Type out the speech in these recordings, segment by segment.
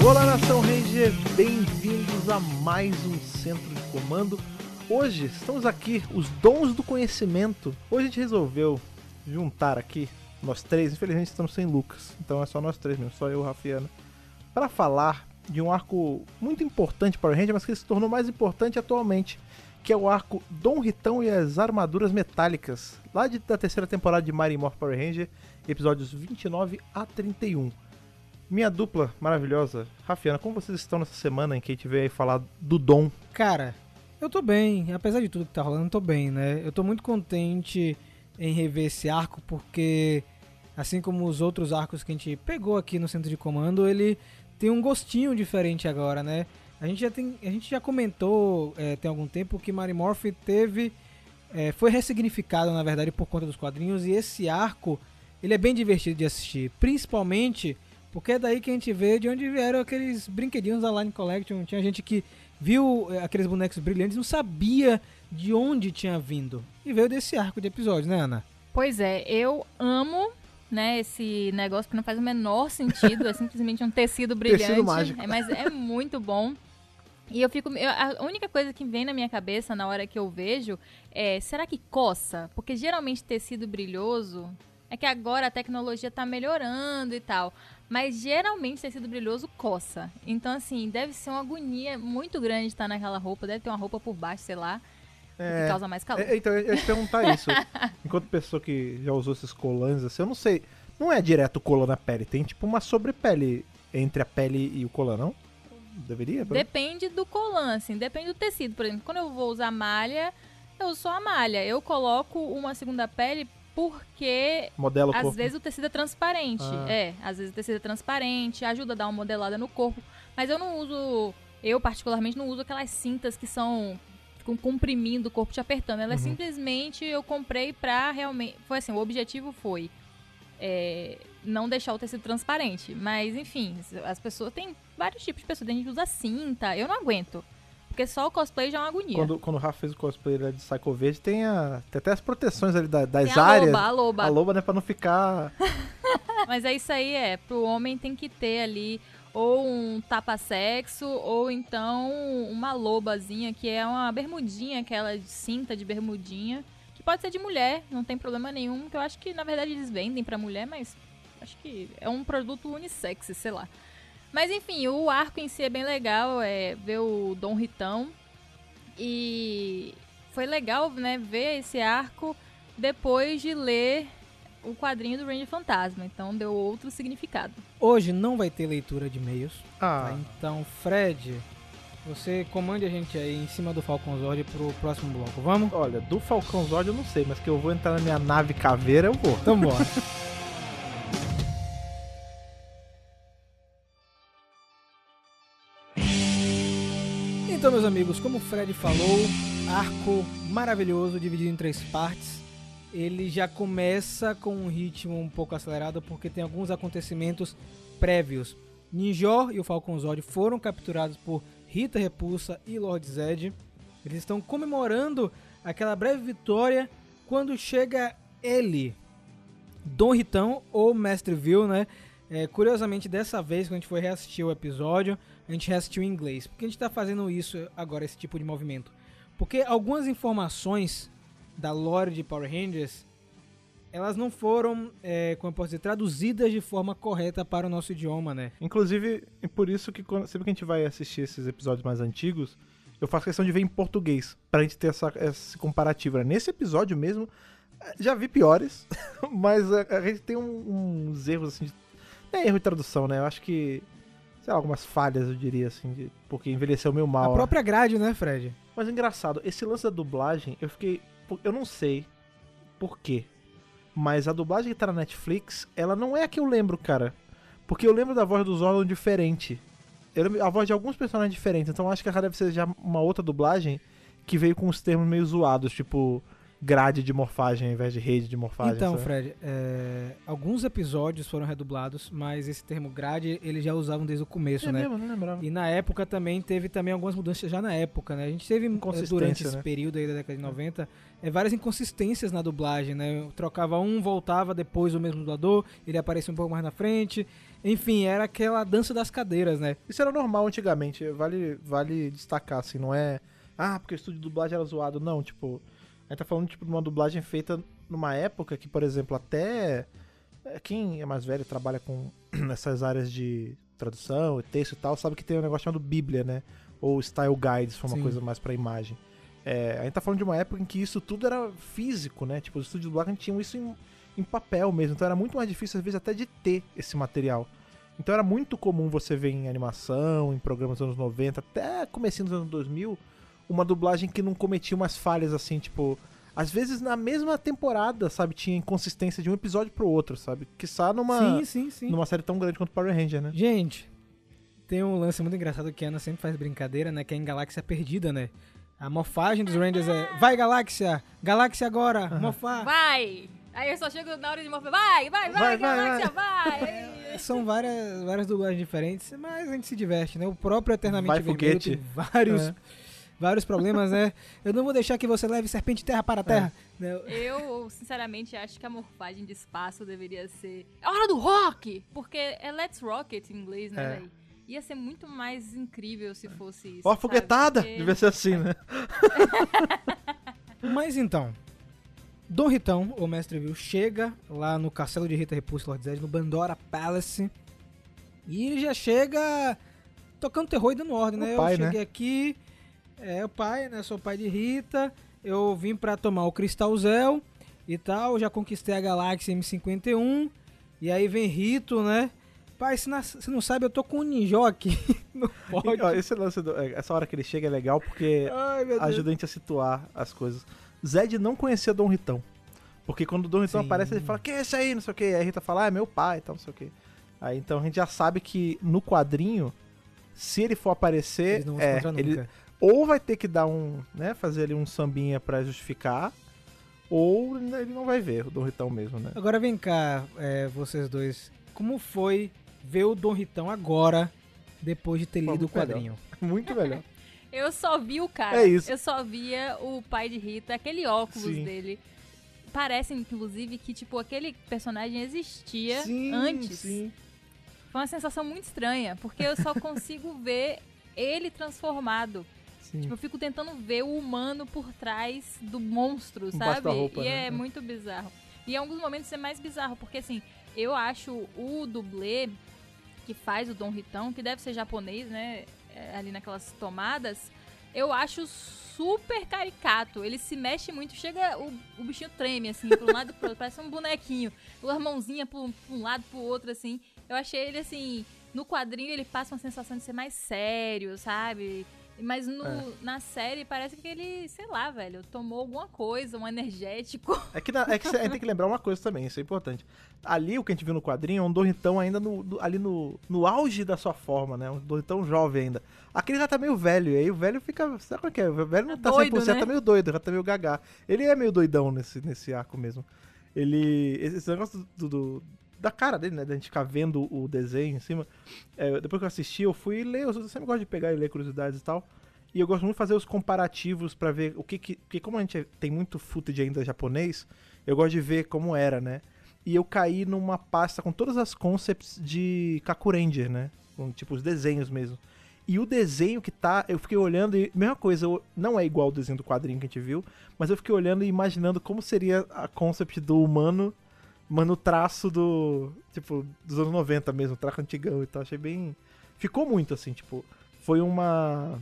Olá, Nação Ranger, bem-vindos a mais um Centro de Comando. Hoje estamos aqui, os dons do conhecimento. Hoje a gente resolveu juntar aqui, nós três, infelizmente estamos sem Lucas, então é só nós três mesmo, só eu e o Rafiana, para falar de um arco muito importante para o Ranger, mas que se tornou mais importante atualmente, que é o arco Dom Ritão e as Armaduras Metálicas, lá de, da terceira temporada de Morph Power Ranger, episódios 29 a 31. Minha dupla maravilhosa, Rafiana, como vocês estão nessa semana em que a gente veio aí falar do Dom? Cara, eu tô bem, apesar de tudo que tá rolando, eu tô bem, né? Eu tô muito contente em rever esse arco, porque assim como os outros arcos que a gente pegou aqui no centro de comando, ele tem um gostinho diferente agora, né? A gente já, tem, a gente já comentou é, tem algum tempo que Marimorph teve. É, foi ressignificado, na verdade, por conta dos quadrinhos, e esse arco ele é bem divertido de assistir, principalmente porque é daí que a gente vê de onde vieram aqueles brinquedinhos da Line Collection. Tinha gente que viu é, aqueles bonecos brilhantes não sabia de onde tinha vindo. E veio desse arco de episódios, né, Ana? Pois é, eu amo né, esse negócio que não faz o menor sentido, é simplesmente um tecido brilhante. Tecido mágico. É, mas é muito bom. E eu fico. Eu, a única coisa que vem na minha cabeça na hora que eu vejo é: será que coça? Porque geralmente tecido brilhoso. É que agora a tecnologia tá melhorando e tal. Mas geralmente tecido brilhoso coça. Então, assim, deve ser uma agonia muito grande estar naquela roupa. Deve ter uma roupa por baixo, sei lá. É, que causa mais calor. É, então, eu ia te perguntar isso. Enquanto pessoa que já usou esses colantes, assim, eu não sei. Não é direto cola na pele, tem tipo uma sobrepele entre a pele e o colan, não? Deveria? Depende do colan, assim, depende do tecido. Por exemplo, quando eu vou usar malha, eu uso só a malha. Eu coloco uma segunda pele porque Modela às corpo. vezes o tecido é transparente. Ah. É, às vezes o tecido é transparente, ajuda a dar uma modelada no corpo. Mas eu não uso, eu particularmente não uso aquelas cintas que são ficam comprimindo o corpo, te apertando. Ela Uhum. simplesmente eu comprei pra realmente, foi assim, o objetivo foi é, não deixar o tecido transparente. Mas enfim, as pessoas tem vários tipos de pessoas, tem gente que usa cinta, eu não aguento. Porque só o cosplay já é uma agonia. Quando, quando o Rafa fez o cosplay lá de Psycho Verde, tem, a, tem até as proteções ali da- das Tem a áreas. loba, a loba. A loba, né, pra não ficar. Mas é isso aí, é. Pro homem tem que ter ali ou um tapa-sexo ou então uma lobazinha, que é uma bermudinha, aquela de cinta de bermudinha. Que pode ser de mulher, não tem problema nenhum. Que eu acho que, na verdade, eles vendem pra mulher, mas acho que é um produto unissex, sei lá. Mas enfim, o arco em si é bem legal, é ver o Dom Ritão. E foi legal, né, ver esse arco depois de ler o quadrinho do Ranger Fantasma. Então deu outro significado. Hoje não vai ter leitura de e-mails. Ah, tá? Então, Fred, você comande a gente aí em cima do Falcon Zord pro próximo bloco, vamos? olha, do Falcão Zord eu não sei, mas que eu vou entrar na minha nave caveira, eu vou. Então bora. Então, meus amigos, como o Fred falou, arco maravilhoso, dividido em três partes. Ele já começa com um ritmo um pouco acelerado porque tem alguns acontecimentos prévios. Ninjor e o Falcon Zod foram capturados por Rita Repulsa e Lord Zed. Eles estão comemorando aquela breve vitória quando chega ele, Dom Ritão ou Mestre Vil, né? É, curiosamente, dessa vez, quando a gente foi reassistir o episódio, a gente reassistiu em inglês. Por que a gente está fazendo isso agora, esse tipo de movimento? Porque algumas informações da lore de Power Rangers, elas não foram, é, como eu posso dizer, traduzidas de forma correta para o nosso idioma, né? Inclusive, é por isso que quando, sempre que a gente vai assistir esses episódios mais antigos, eu faço questão de ver em português, pra gente ter essa, esse comparativo. né? Nesse episódio mesmo, eh, já vi piores, mas a, a gente tem um- uns erros assim de. Não é erro de tradução, né? Eu acho que. Sei lá, algumas falhas, eu diria, assim, de- porque envelheceu meio mal. A né? própria grade, né, Fred? Mas engraçado, esse lance da dublagem, eu fiquei. Eu não sei por quê. Mas a dublagem que tá na Netflix, ela não é a que eu lembro, cara. Porque eu lembro da voz do Zordon diferente. Eu lembro a voz de alguns personagens diferentes. Então eu acho que ela deve ser já uma outra dublagem que veio com os termos meio zoados, tipo grade de morfagem ao invés de rede de morfagem. Então, sabe? Fred, é, alguns episódios foram redublados, mas esse termo grade eles já usavam desde o começo, É né? mesmo, eu não lembrava. E na época também teve também algumas mudanças já na época, né? A gente teve Inconsistência, durante esse né? período aí da década de 90 é, várias inconsistências na dublagem, né? Trocava um, voltava depois o mesmo dublador, ele aparecia um pouco mais na frente. Enfim, era aquela dança das cadeiras, né? Isso era normal antigamente, vale, vale destacar, assim, não é. Ah, porque o estúdio de dublagem era zoado. Não, tipo. A gente tá falando tipo, de uma dublagem feita numa época que, por exemplo, até. é, Quem é mais velho trabalha com essas áreas de tradução e texto e tal, sabe que tem um negócio chamado Bíblia, né? Ou Style Guides, foi uma Sim. coisa mais pra imagem. É, a gente tá falando de uma época em que isso tudo era físico, né? Tipo, os estúdios de dublagem tinham isso em, em papel mesmo. Então era muito mais difícil, às vezes, até de ter esse material. Então era muito comum você ver em animação, em programas dos anos 90, até comecinho dos anos 2000, uma dublagem que não cometia umas falhas assim, tipo. Às vezes na mesma temporada, sabe, tinha inconsistência de um episódio pro outro, sabe? Que só numa, Sim, sim, sim. numa série tão grande quanto Power Ranger, né? Gente, tem um lance muito engraçado que a Ana sempre faz brincadeira, né? Que é em Galáxia Perdida, né? A morfagem dos Rangers é Vai, Galáxia! Galáxia agora! Mofar! Vai! Aí eu só chego na hora de morrer. Vai, vai, vai, Vai, vai, Galáxia, vai! São várias, várias dublagens diferentes, mas a gente se diverte, né? O próprio Eternamente Vai, Vermelho foguete. tem vários, É. vários problemas, né? Eu não vou deixar que você leve serpente terra para a terra. né? Eu, sinceramente, acho que a morfagem de espaço deveria ser. É hora do rock! Porque é Let's Rocket em inglês, né, É. velho? Ia ser muito mais incrível se fosse isso. Ó, foguetada! Porque- Devia ser assim, né? Mas então, Dom Ritão, o Mestre Vil, chega lá no castelo de Rita Repulsa Lord Zed, no Bandora Palace. E ele já chega tocando terror e dando ordem, O né? pai, eu né? cheguei aqui, é o pai, né? Sou pai de Rita. Eu vim pra tomar o Cristal Zel e tal. Já conquistei a Galáxia M51. E aí vem Rito, né? Pai, se não sabe, eu tô com um ninjó aqui. Não pode. Ó, esse lance do- é, essa hora que ele chega é legal porque Ai, ajuda a gente a situar as coisas. Zed não conhecia Dom Ritão. Porque quando o Dom Ritão Sim. aparece, ele fala, quem é esse aí? Não sei o que. Aí a Rita fala, ah, é meu pai e tal, não sei o que. Aí então a gente já sabe que no quadrinho, se ele for aparecer, Eles não vão se é, encontrar ele nunca. Ou vai ter que dar um, né, fazer ali um sambinha pra justificar, ou ele não vai ver o Dom Ritão mesmo, né? Agora vem cá, é, vocês dois. Como foi ver o Dom Ritão agora, depois de ter Pô, lido o muito melhor. quadrinho? Muito melhor. Eu só vi o cara. É isso. Eu só via o pai de Rita, aquele óculos Sim. dele. Parece, inclusive, que, tipo, aquele personagem existia sim, antes. sim. Foi uma sensação muito estranha, porque eu só consigo ver ele transformado. Sim. Tipo, eu fico tentando ver o humano por trás do monstro, sabe? roupa, e né? é muito bizarro. E em alguns momentos é mais bizarro, porque assim, eu acho o dublê que faz o Dom Ritão, que deve ser japonês, né? é, Ali naquelas tomadas, eu acho super caricato. Ele se mexe muito, chega, o, o bichinho treme, assim, pra um lado e pro outro, parece um bonequinho. Duas mãozinhas pra um pra um lado pro outro, assim. Eu achei ele assim. No quadrinho ele passa uma sensação de ser mais sério, sabe? Mas no- É. na série parece que ele, sei lá, velho, tomou alguma coisa, um energético. É que, na- é que a gente tem que lembrar uma coisa também, isso é importante. Ali, o que a gente viu no quadrinho é um Dorritão ainda no, no- ali no, no auge da sua forma, né? Um Dorritão jovem ainda. Aquele já tá meio velho, e aí o velho fica. Sabe é que é? O velho não Tá tá, doido, 100%, né? tá meio doido, já tá meio gagá. Ele é meio doidão nesse, nesse arco mesmo. Ele. Esse esse negócio do. do- da cara dele, né? Da gente ficar vendo o desenho em cima. É, depois que eu assisti, eu fui ler. Eu sempre gosto de pegar e ler curiosidades e tal. E eu gosto muito de fazer os comparativos pra ver o que que. Porque como a gente tem muito footage ainda japonês, eu gosto de ver como era, né? E eu caí numa pasta com todas as concepts de Kakuranger, né? Com, tipo, os desenhos mesmo. E o desenho que tá, eu fiquei olhando e, mesma coisa, não é igual o desenho do quadrinho que a gente viu, mas eu fiquei olhando e imaginando como seria a concept do humano, mano, o traço do, tipo, dos anos 90 mesmo, o traço antigão e tal. Achei bem. Ficou muito assim, tipo, foi uma.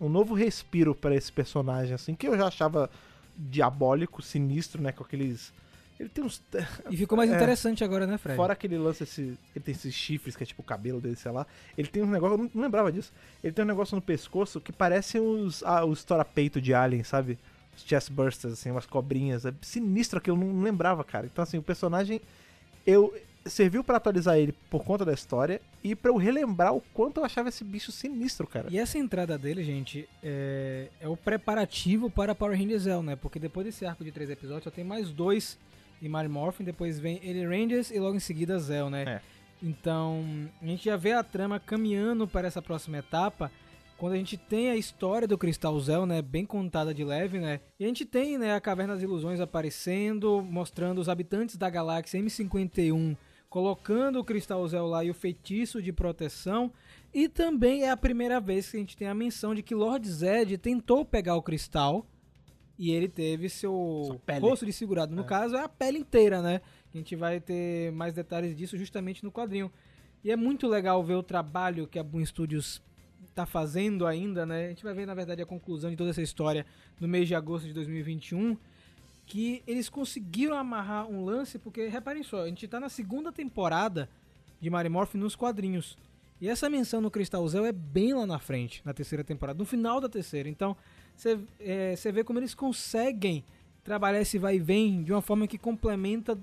Um novo respiro pra esse personagem, assim, que eu já achava diabólico, sinistro, né? Com aqueles. Ele tem uns. E ficou mais É. interessante agora, né, Fred? Fora aquele lance, esse, ele tem esses chifres, que é tipo o cabelo dele, sei lá. Ele tem um negócio, eu não, lembrava disso. Ele tem um negócio no pescoço que parece os, ah, os estoura-peito de Alien, sabe? Chest bursters, assim, umas cobrinhas. É sinistro que eu não, lembrava, cara. Então, assim, o personagem. Eu. Serviu pra atualizar ele por conta da história e pra eu relembrar o quanto eu achava esse bicho sinistro, cara. E essa entrada dele, gente, é, é o preparativo para Power Rangers Zell, né? Porque depois desse arco de três episódios só tem mais dois em Mighty Morphin, depois vem ele Rangers e logo em seguida Zell, né? É. Então, a gente já vê a trama caminhando para essa próxima etapa, quando a gente tem a história do Cristal Zell, né, bem contada de leve, né? E a gente tem, né, a Caverna das Ilusões aparecendo, mostrando os habitantes da galáxia M51 colocando o Cristal Zel lá e o feitiço de proteção. E também é a primeira vez que a gente tem a menção de que Lord Zed tentou pegar o cristal e ele teve seu rosto desfigurado. No é. caso, é a pele inteira, né? A gente vai ter mais detalhes disso justamente no quadrinho. E é muito legal ver o trabalho que a Boom Studios está fazendo ainda, né? A gente vai ver, na verdade, a conclusão de toda essa história no mês de agosto de 2021 que eles conseguiram amarrar um lance, porque reparem só, a gente está na segunda temporada de Mary nos quadrinhos. E essa menção no Cristal Zel é bem lá na frente, na terceira temporada, no final da terceira. Então, você é, vê como eles conseguem trabalhar esse vai e vem de uma forma que complementa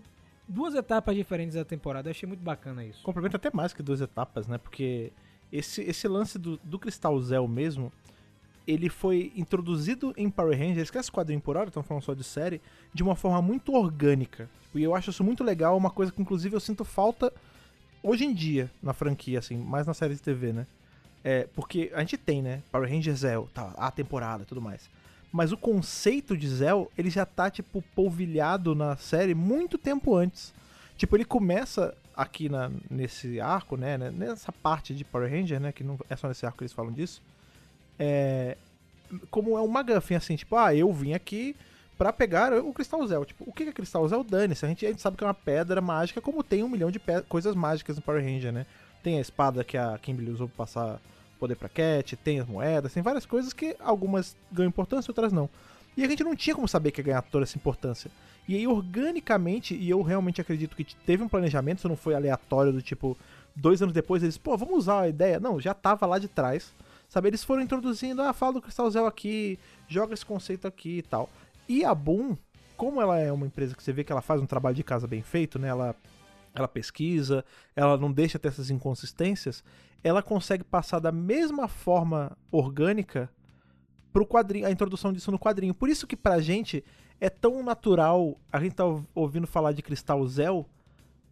duas etapas diferentes da temporada. Eu achei muito bacana isso. Complementa até mais que duas etapas, né? Porque esse, esse lance do, do Cristal Zel mesmo, ele foi introduzido em Power Rangers, esquece quadrinho por hora, estão falando só de série, de uma forma muito orgânica. E eu acho isso muito legal, uma coisa que inclusive eu sinto falta hoje em dia na franquia, assim, mais na série de TV, né? É, porque a gente tem, né? Power Rangers Zell, tá, a temporada e tudo mais. Mas o conceito de Zell, ele já tá, tipo, polvilhado na série muito tempo antes. Tipo, ele começa aqui na, nesse arco, né? Nessa parte de Power Ranger, né? Que não é só nesse arco que eles falam disso é, como é um McGuffin, assim, tipo, ah, eu vim aqui para pegar o Cristal Zel. Tipo, o que é Cristal Zel? Dane-se. A gente, a gente sabe que é uma pedra mágica, como tem um milhão de coisas mágicas no Power Ranger, né? Tem a espada que a Kimberly usou pra passar poder pra Cat, tem as moedas, tem várias coisas que algumas ganham importância, outras não. E a gente não tinha como saber que ia ganhar toda essa importância. E aí, organicamente, e eu realmente acredito que teve um planejamento, isso não foi aleatório do tipo, dois anos depois eles, pô, vamos usar a ideia. Não, já tava lá de trás. Sabe, eles foram introduzindo, ah, fala do Cristal Zel aqui, joga esse conceito aqui e tal. E a Boom, como ela é uma empresa que você vê que ela faz um trabalho de casa bem feito, né? Ela, ela pesquisa, ela não deixa ter essas inconsistências, ela consegue passar da mesma forma orgânica pro quadrinho, a introdução disso no quadrinho. Por isso que pra gente é tão natural a gente tá ouvindo falar de Cristal Zel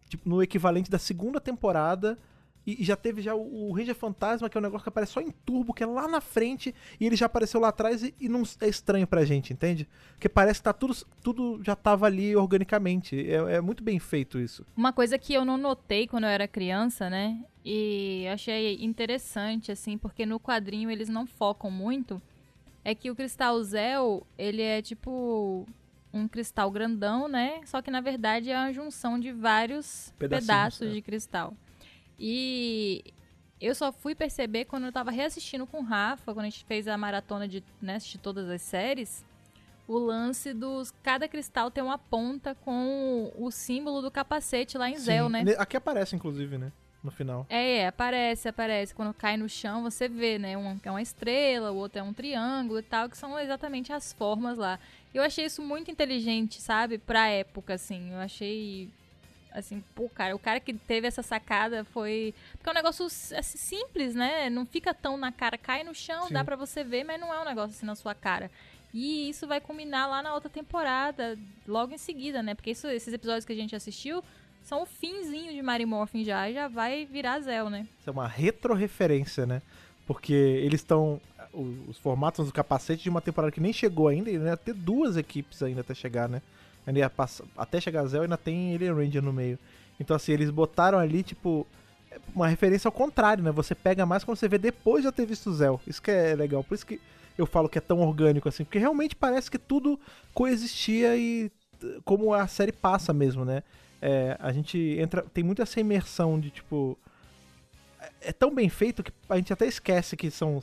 tipo, no equivalente da segunda temporada e, já teve já o, o Ranger Fantasma, que é um negócio que aparece só em turbo, que é lá na frente, e ele já apareceu lá atrás e, e não é estranho pra gente, entende? Porque parece que tá tudo, tudo já tava ali organicamente. É, é muito bem feito isso. Uma coisa que eu não notei quando eu era criança, né? E achei interessante, assim, porque no quadrinho eles não focam muito. É que o Cristal Zel, ele é tipo um cristal grandão, né? Só que na verdade é a junção de vários pedaços é. de cristal. E eu só fui perceber quando eu tava reassistindo com o Rafa, quando a gente fez a maratona de né, assistir todas as séries, o lance dos. Cada cristal tem uma ponta com o símbolo do capacete lá em Sim. Zel, né? Aqui aparece, inclusive, né? No final. É, é, aparece, aparece. Quando cai no chão, você vê, né? Um é uma estrela, o outro é um triângulo e tal, que são exatamente as formas lá. Eu achei isso muito inteligente, sabe? Pra época, assim. Eu achei Assim, pô, cara, o cara que teve essa sacada foi. Porque é um negócio assim, simples, né? Não fica tão na cara, cai no chão, Sim. dá para você ver, mas não é um negócio assim na sua cara. E isso vai culminar lá na outra temporada, logo em seguida, né? Porque isso, esses episódios que a gente assistiu são o finzinho de Mary Morphin já, já vai virar Zell, né? Isso é uma retroreferência, né? Porque eles estão. Os formatos do capacete de uma temporada que nem chegou ainda, e ia ter duas equipes ainda até chegar, né? Ainda passar, até chegar a Zell ainda tem Alien Ranger no meio. Então assim, eles botaram ali, tipo, uma referência ao contrário, né? Você pega mais quando você vê depois de já ter visto o Zell. Isso que é legal. Por isso que eu falo que é tão orgânico assim, porque realmente parece que tudo coexistia e como a série passa mesmo, né? É, a gente entra, tem muito essa imersão de tipo é, é tão bem feito que a gente até esquece que são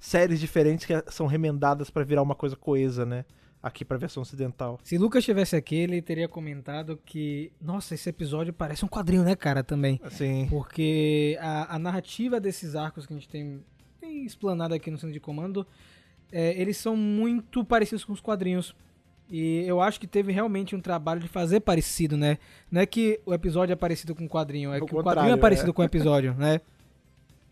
séries diferentes que são remendadas para virar uma coisa coesa, né? aqui pra versão ocidental. Se Lucas estivesse aqui, ele teria comentado que, nossa, esse episódio parece um quadrinho, né, cara, também. Sim. Porque a, a narrativa desses arcos que a gente tem, tem explanado aqui no centro de comando, é, eles são muito parecidos com os quadrinhos. E eu acho que teve realmente um trabalho de fazer parecido, né? Não é que o episódio é parecido com o quadrinho, é o que o quadrinho é parecido é. com o episódio, né?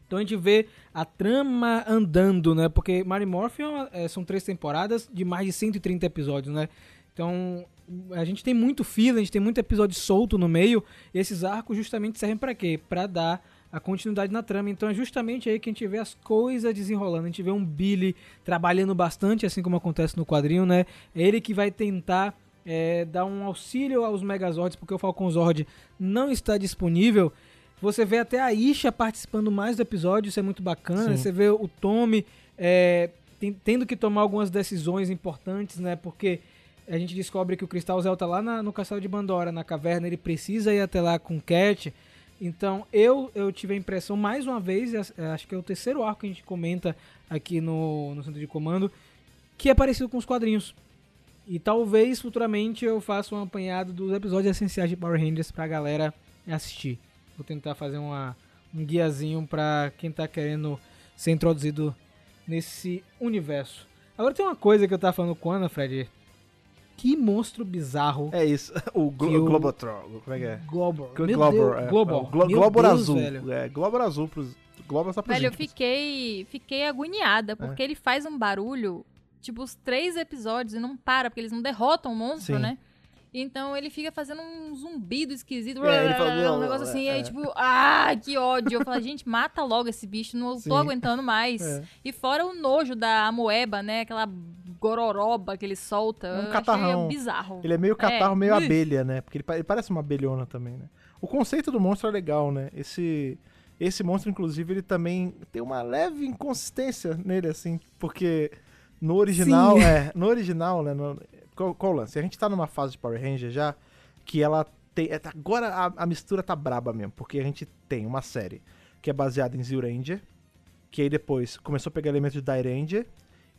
Então a gente vê a trama andando, né? Porque Mary Morphin é, são três temporadas de mais de 130 episódios, né? Então a gente tem muito fila, a gente tem muito episódio solto no meio. E esses arcos justamente servem para quê? Para dar a continuidade na trama. Então é justamente aí que a gente vê as coisas desenrolando. A gente vê um Billy trabalhando bastante, assim como acontece no quadrinho, né? É ele que vai tentar é, dar um auxílio aos Megazords, porque o Falcon Zord não está disponível. Você vê até a Isha participando mais do episódio, isso é muito bacana. Sim. Você vê o Tommy é, tendo que tomar algumas decisões importantes, né? Porque a gente descobre que o Cristal Zel tá lá na- no castelo de Bandora, na caverna, ele precisa ir até lá com Cat. Então eu, eu tive a impressão, mais uma vez, as- é, acho que é o terceiro arco que a gente comenta aqui no, no centro de comando, que é parecido com os quadrinhos. E talvez futuramente eu faça um apanhado dos episódios essenciais de Power Rangers pra galera assistir. Vou tentar fazer uma, um guiazinho pra quem tá querendo ser introduzido nesse universo. Agora tem uma coisa que eu tava falando com a Ana, Fred. Que monstro bizarro. É isso. O, Glo o- Globotron. Como é que é? Globor. Glo- Meu Globor, Deus, é. Globor. É, Glo Meu Globor Deus, azul. velho. É, Globor azul pros. Globor só pros Velho, eu fiquei, fiquei agoniada, É. porque ele faz um barulho, tipo, os três episódios e não para, porque eles não derrotam o monstro, Sim. né? Então ele fica fazendo um zumbido esquisito, É, ele fala, um negócio assim, é, aí é. tipo, ah, que ódio. Eu falo, gente, mata logo esse bicho, não Sim. tô aguentando mais. É. E fora o nojo da amoeba, né? Aquela gororoba que ele solta. É um catarrão. bizarro. Ele é meio catarro, É. meio abelha, né? Porque ele, ele parece uma abelhona também, né? O conceito do monstro é legal, né? Esse, esse monstro, inclusive, ele também tem uma leve inconsistência nele, assim, porque no original, Sim. é, no original, né? no- qual, qual o lance? A gente tá numa fase de Power Ranger já que ela tem. é, tá- agora a, a mistura tá braba mesmo, porque a gente tem uma série que é baseada em Zyuranger, que aí depois começou a pegar elementos de Dairanger,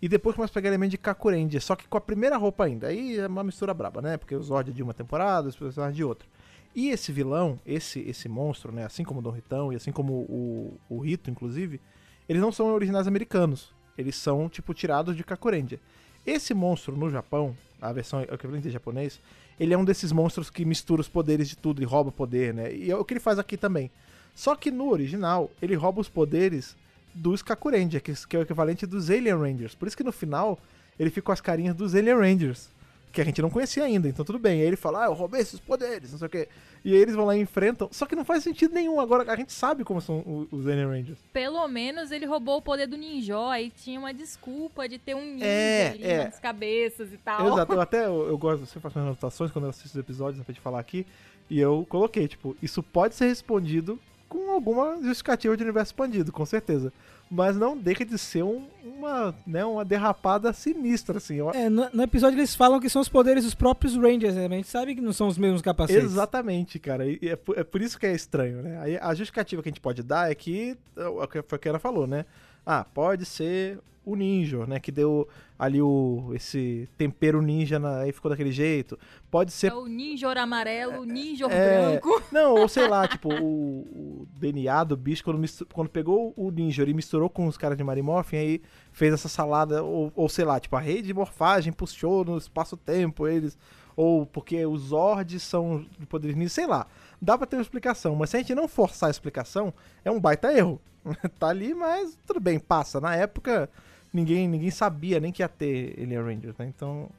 e depois começa a pegar elemento de Kakuranger, só que com a primeira roupa ainda. Aí é uma mistura braba, né? Porque o Zord é de uma temporada, os personagens de outra. E esse vilão, esse esse monstro, né? Assim como o Don Ritão e assim como o, o Rito, inclusive, eles não são originais americanos. Eles são, tipo, tirados de Kakuranger. Esse monstro no Japão, a versão equivalente em japonês, ele é um desses monstros que mistura os poderes de tudo e rouba poder, né? E é o que ele faz aqui também. Só que no original, ele rouba os poderes dos Kakuranger, que, que é o equivalente dos Alien Rangers. Por isso que no final, ele fica com as carinhas dos Alien Rangers, que a gente não conhecia ainda, então tudo bem. Aí ele fala, ah, eu roubei esses poderes, não sei o quê. E aí eles vão lá e enfrentam, só que não faz sentido nenhum. Agora a gente sabe como são os Alien Rangers. Pelo menos ele roubou o poder do ninjó, aí tinha uma desculpa de ter um ninja É, ali é. nas cabeças e tal. Exato, eu até eu, eu gosto, você faz minhas anotações quando eu assisto os episódios, pra gente falar aqui, e eu coloquei, tipo, isso pode ser respondido com alguma justificativa de universo expandido, com certeza. Mas não deixa de ser um- uma, né, uma derrapada sinistra, assim. É, no, no episódio eles falam que são os poderes dos próprios Rangers, né? A gente sabe que não são os mesmos capacetes. Exatamente, cara. E é, por- é por isso que é estranho, né? Aí a justificativa que a gente pode dar é que, é o que foi o que ela falou, né? Ah, pode ser o ninja, né? Que deu ali o esse tempero ninja, na, aí ficou daquele jeito. Pode ser É o ninja amarelo, o ninja É, branco. Não, ou sei lá, tipo, o, o DNA do bicho, quando, quando pegou o ninja e misturou com os caras de Marimorphin, aí fez essa salada, ou, ou sei lá, tipo, a rede de morfagem puxou no espaço-tempo eles, ou porque os Zords são de poderes ninja, sei lá. Dá pra ter uma explicação, mas se a gente não forçar a explicação, é um baita erro. tá ali, mas tudo bem, passa. Na época, ninguém, ninguém sabia nem que ia ter Alien Rangers, né? Então,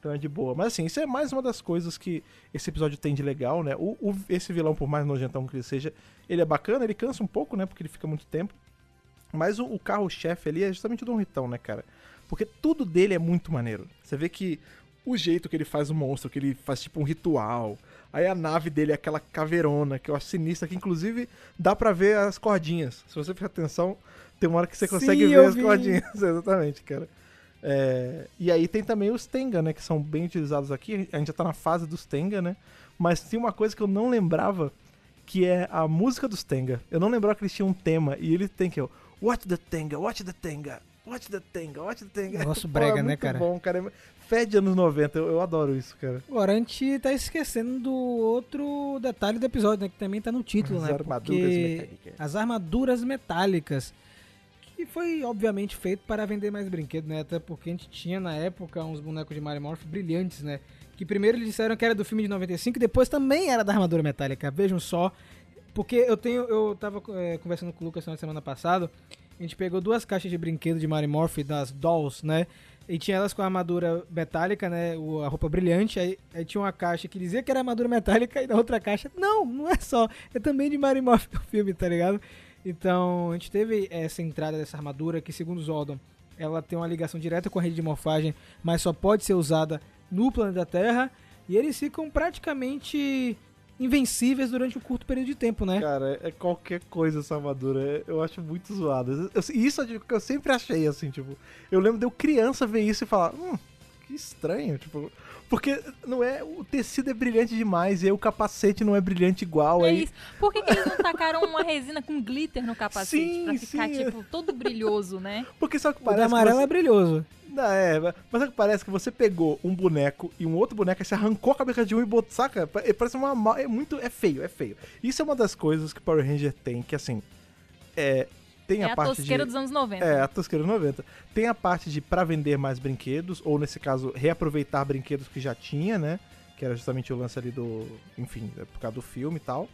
então é de boa. Mas assim, isso é mais uma das coisas que esse episódio tem de legal, né? O, o- esse vilão, por mais nojentão que ele seja, ele é bacana, ele cansa um pouco, né? Porque ele fica muito tempo. Mas o, o carro-chefe ali é justamente o Dom Ritão, né, cara? Porque tudo dele é muito maneiro. Você vê que o jeito que ele faz o monstro, que ele faz tipo um ritual. Aí a nave dele é aquela caveirona, que eu acho sinistra, que inclusive dá pra ver as cordinhas. Se você prestar atenção, tem uma hora que você Sim, consegue ver eu as vi. cordinhas. Exatamente, cara. É, e aí tem também os Tenga, né? Que são bem utilizados aqui. A gente já tá na fase dos Tenga, né? Mas tem uma coisa que eu não lembrava, que é a música dos Tenga. Eu não lembrava que eles tinham um tema. E ele tem que, ó, Watch the Tenga, watch the Tenga, watch the Tenga, watch the Tenga. Pô, brega, é né, muito cara? bom, cara. É- Fede anos 90, eu, eu adoro isso, cara. Agora a gente tá esquecendo do outro detalhe do episódio, né? Que também tá no título, As né? armaduras Porque metálicas. As armaduras metálicas. Que foi, obviamente, feito para vender mais brinquedo, né? Até porque a gente tinha na época uns bonecos de Mario Morph brilhantes, né? Que primeiro eles disseram que era do filme de 95 e depois também era da armadura metálica. Vejam só. Porque eu tenho. Eu tava é, conversando com o Lucas na semana passada. A gente pegou duas caixas de brinquedo de Mario Morph das Dolls, né? E tinha elas com a armadura metálica, né? A roupa brilhante. Aí, aí tinha uma caixa que dizia que era armadura metálica e na outra caixa, não, não é só. É também de Mario Morph do filme, tá ligado? Então, a gente teve essa entrada dessa armadura que, segundo Zordon, ela tem uma ligação direta com a rede de morfagem, mas só pode ser usada no planeta Terra. E eles ficam praticamente invencíveis durante um curto período de tempo, né? Cara, é qualquer coisa essa armadura. é- Eu acho muito zoado. Eu- Isso é o que eu sempre achei, assim, tipo. Eu lembro de eu criança ver isso e falar, hum, que estranho, tipo. Porque não é. O tecido é brilhante demais, e aí o capacete não é brilhante igual. É aí, isso. Por que, que eles não tacaram uma resina com glitter no capacete? Sim, pra ficar, sim. tipo, todo brilhoso, né? Porque o que O parece? que amarela você- é brilhoso. Não, é, mas o que parece que você pegou um boneco e um outro boneco, aí você arrancou a cabeça de um e botou, saca? Pa- é, Parece uma. ma- É muito. É feio, é feio. Isso é uma das coisas que Power Ranger tem, que assim. É. Tem É a a parte tosqueira de. dos anos 90. É, a tosqueira dos 90. Tem a parte de pra vender mais brinquedos, ou nesse caso, reaproveitar brinquedos que já tinha, né? Que era justamente o lance ali do. Enfim, é por causa do filme e tal.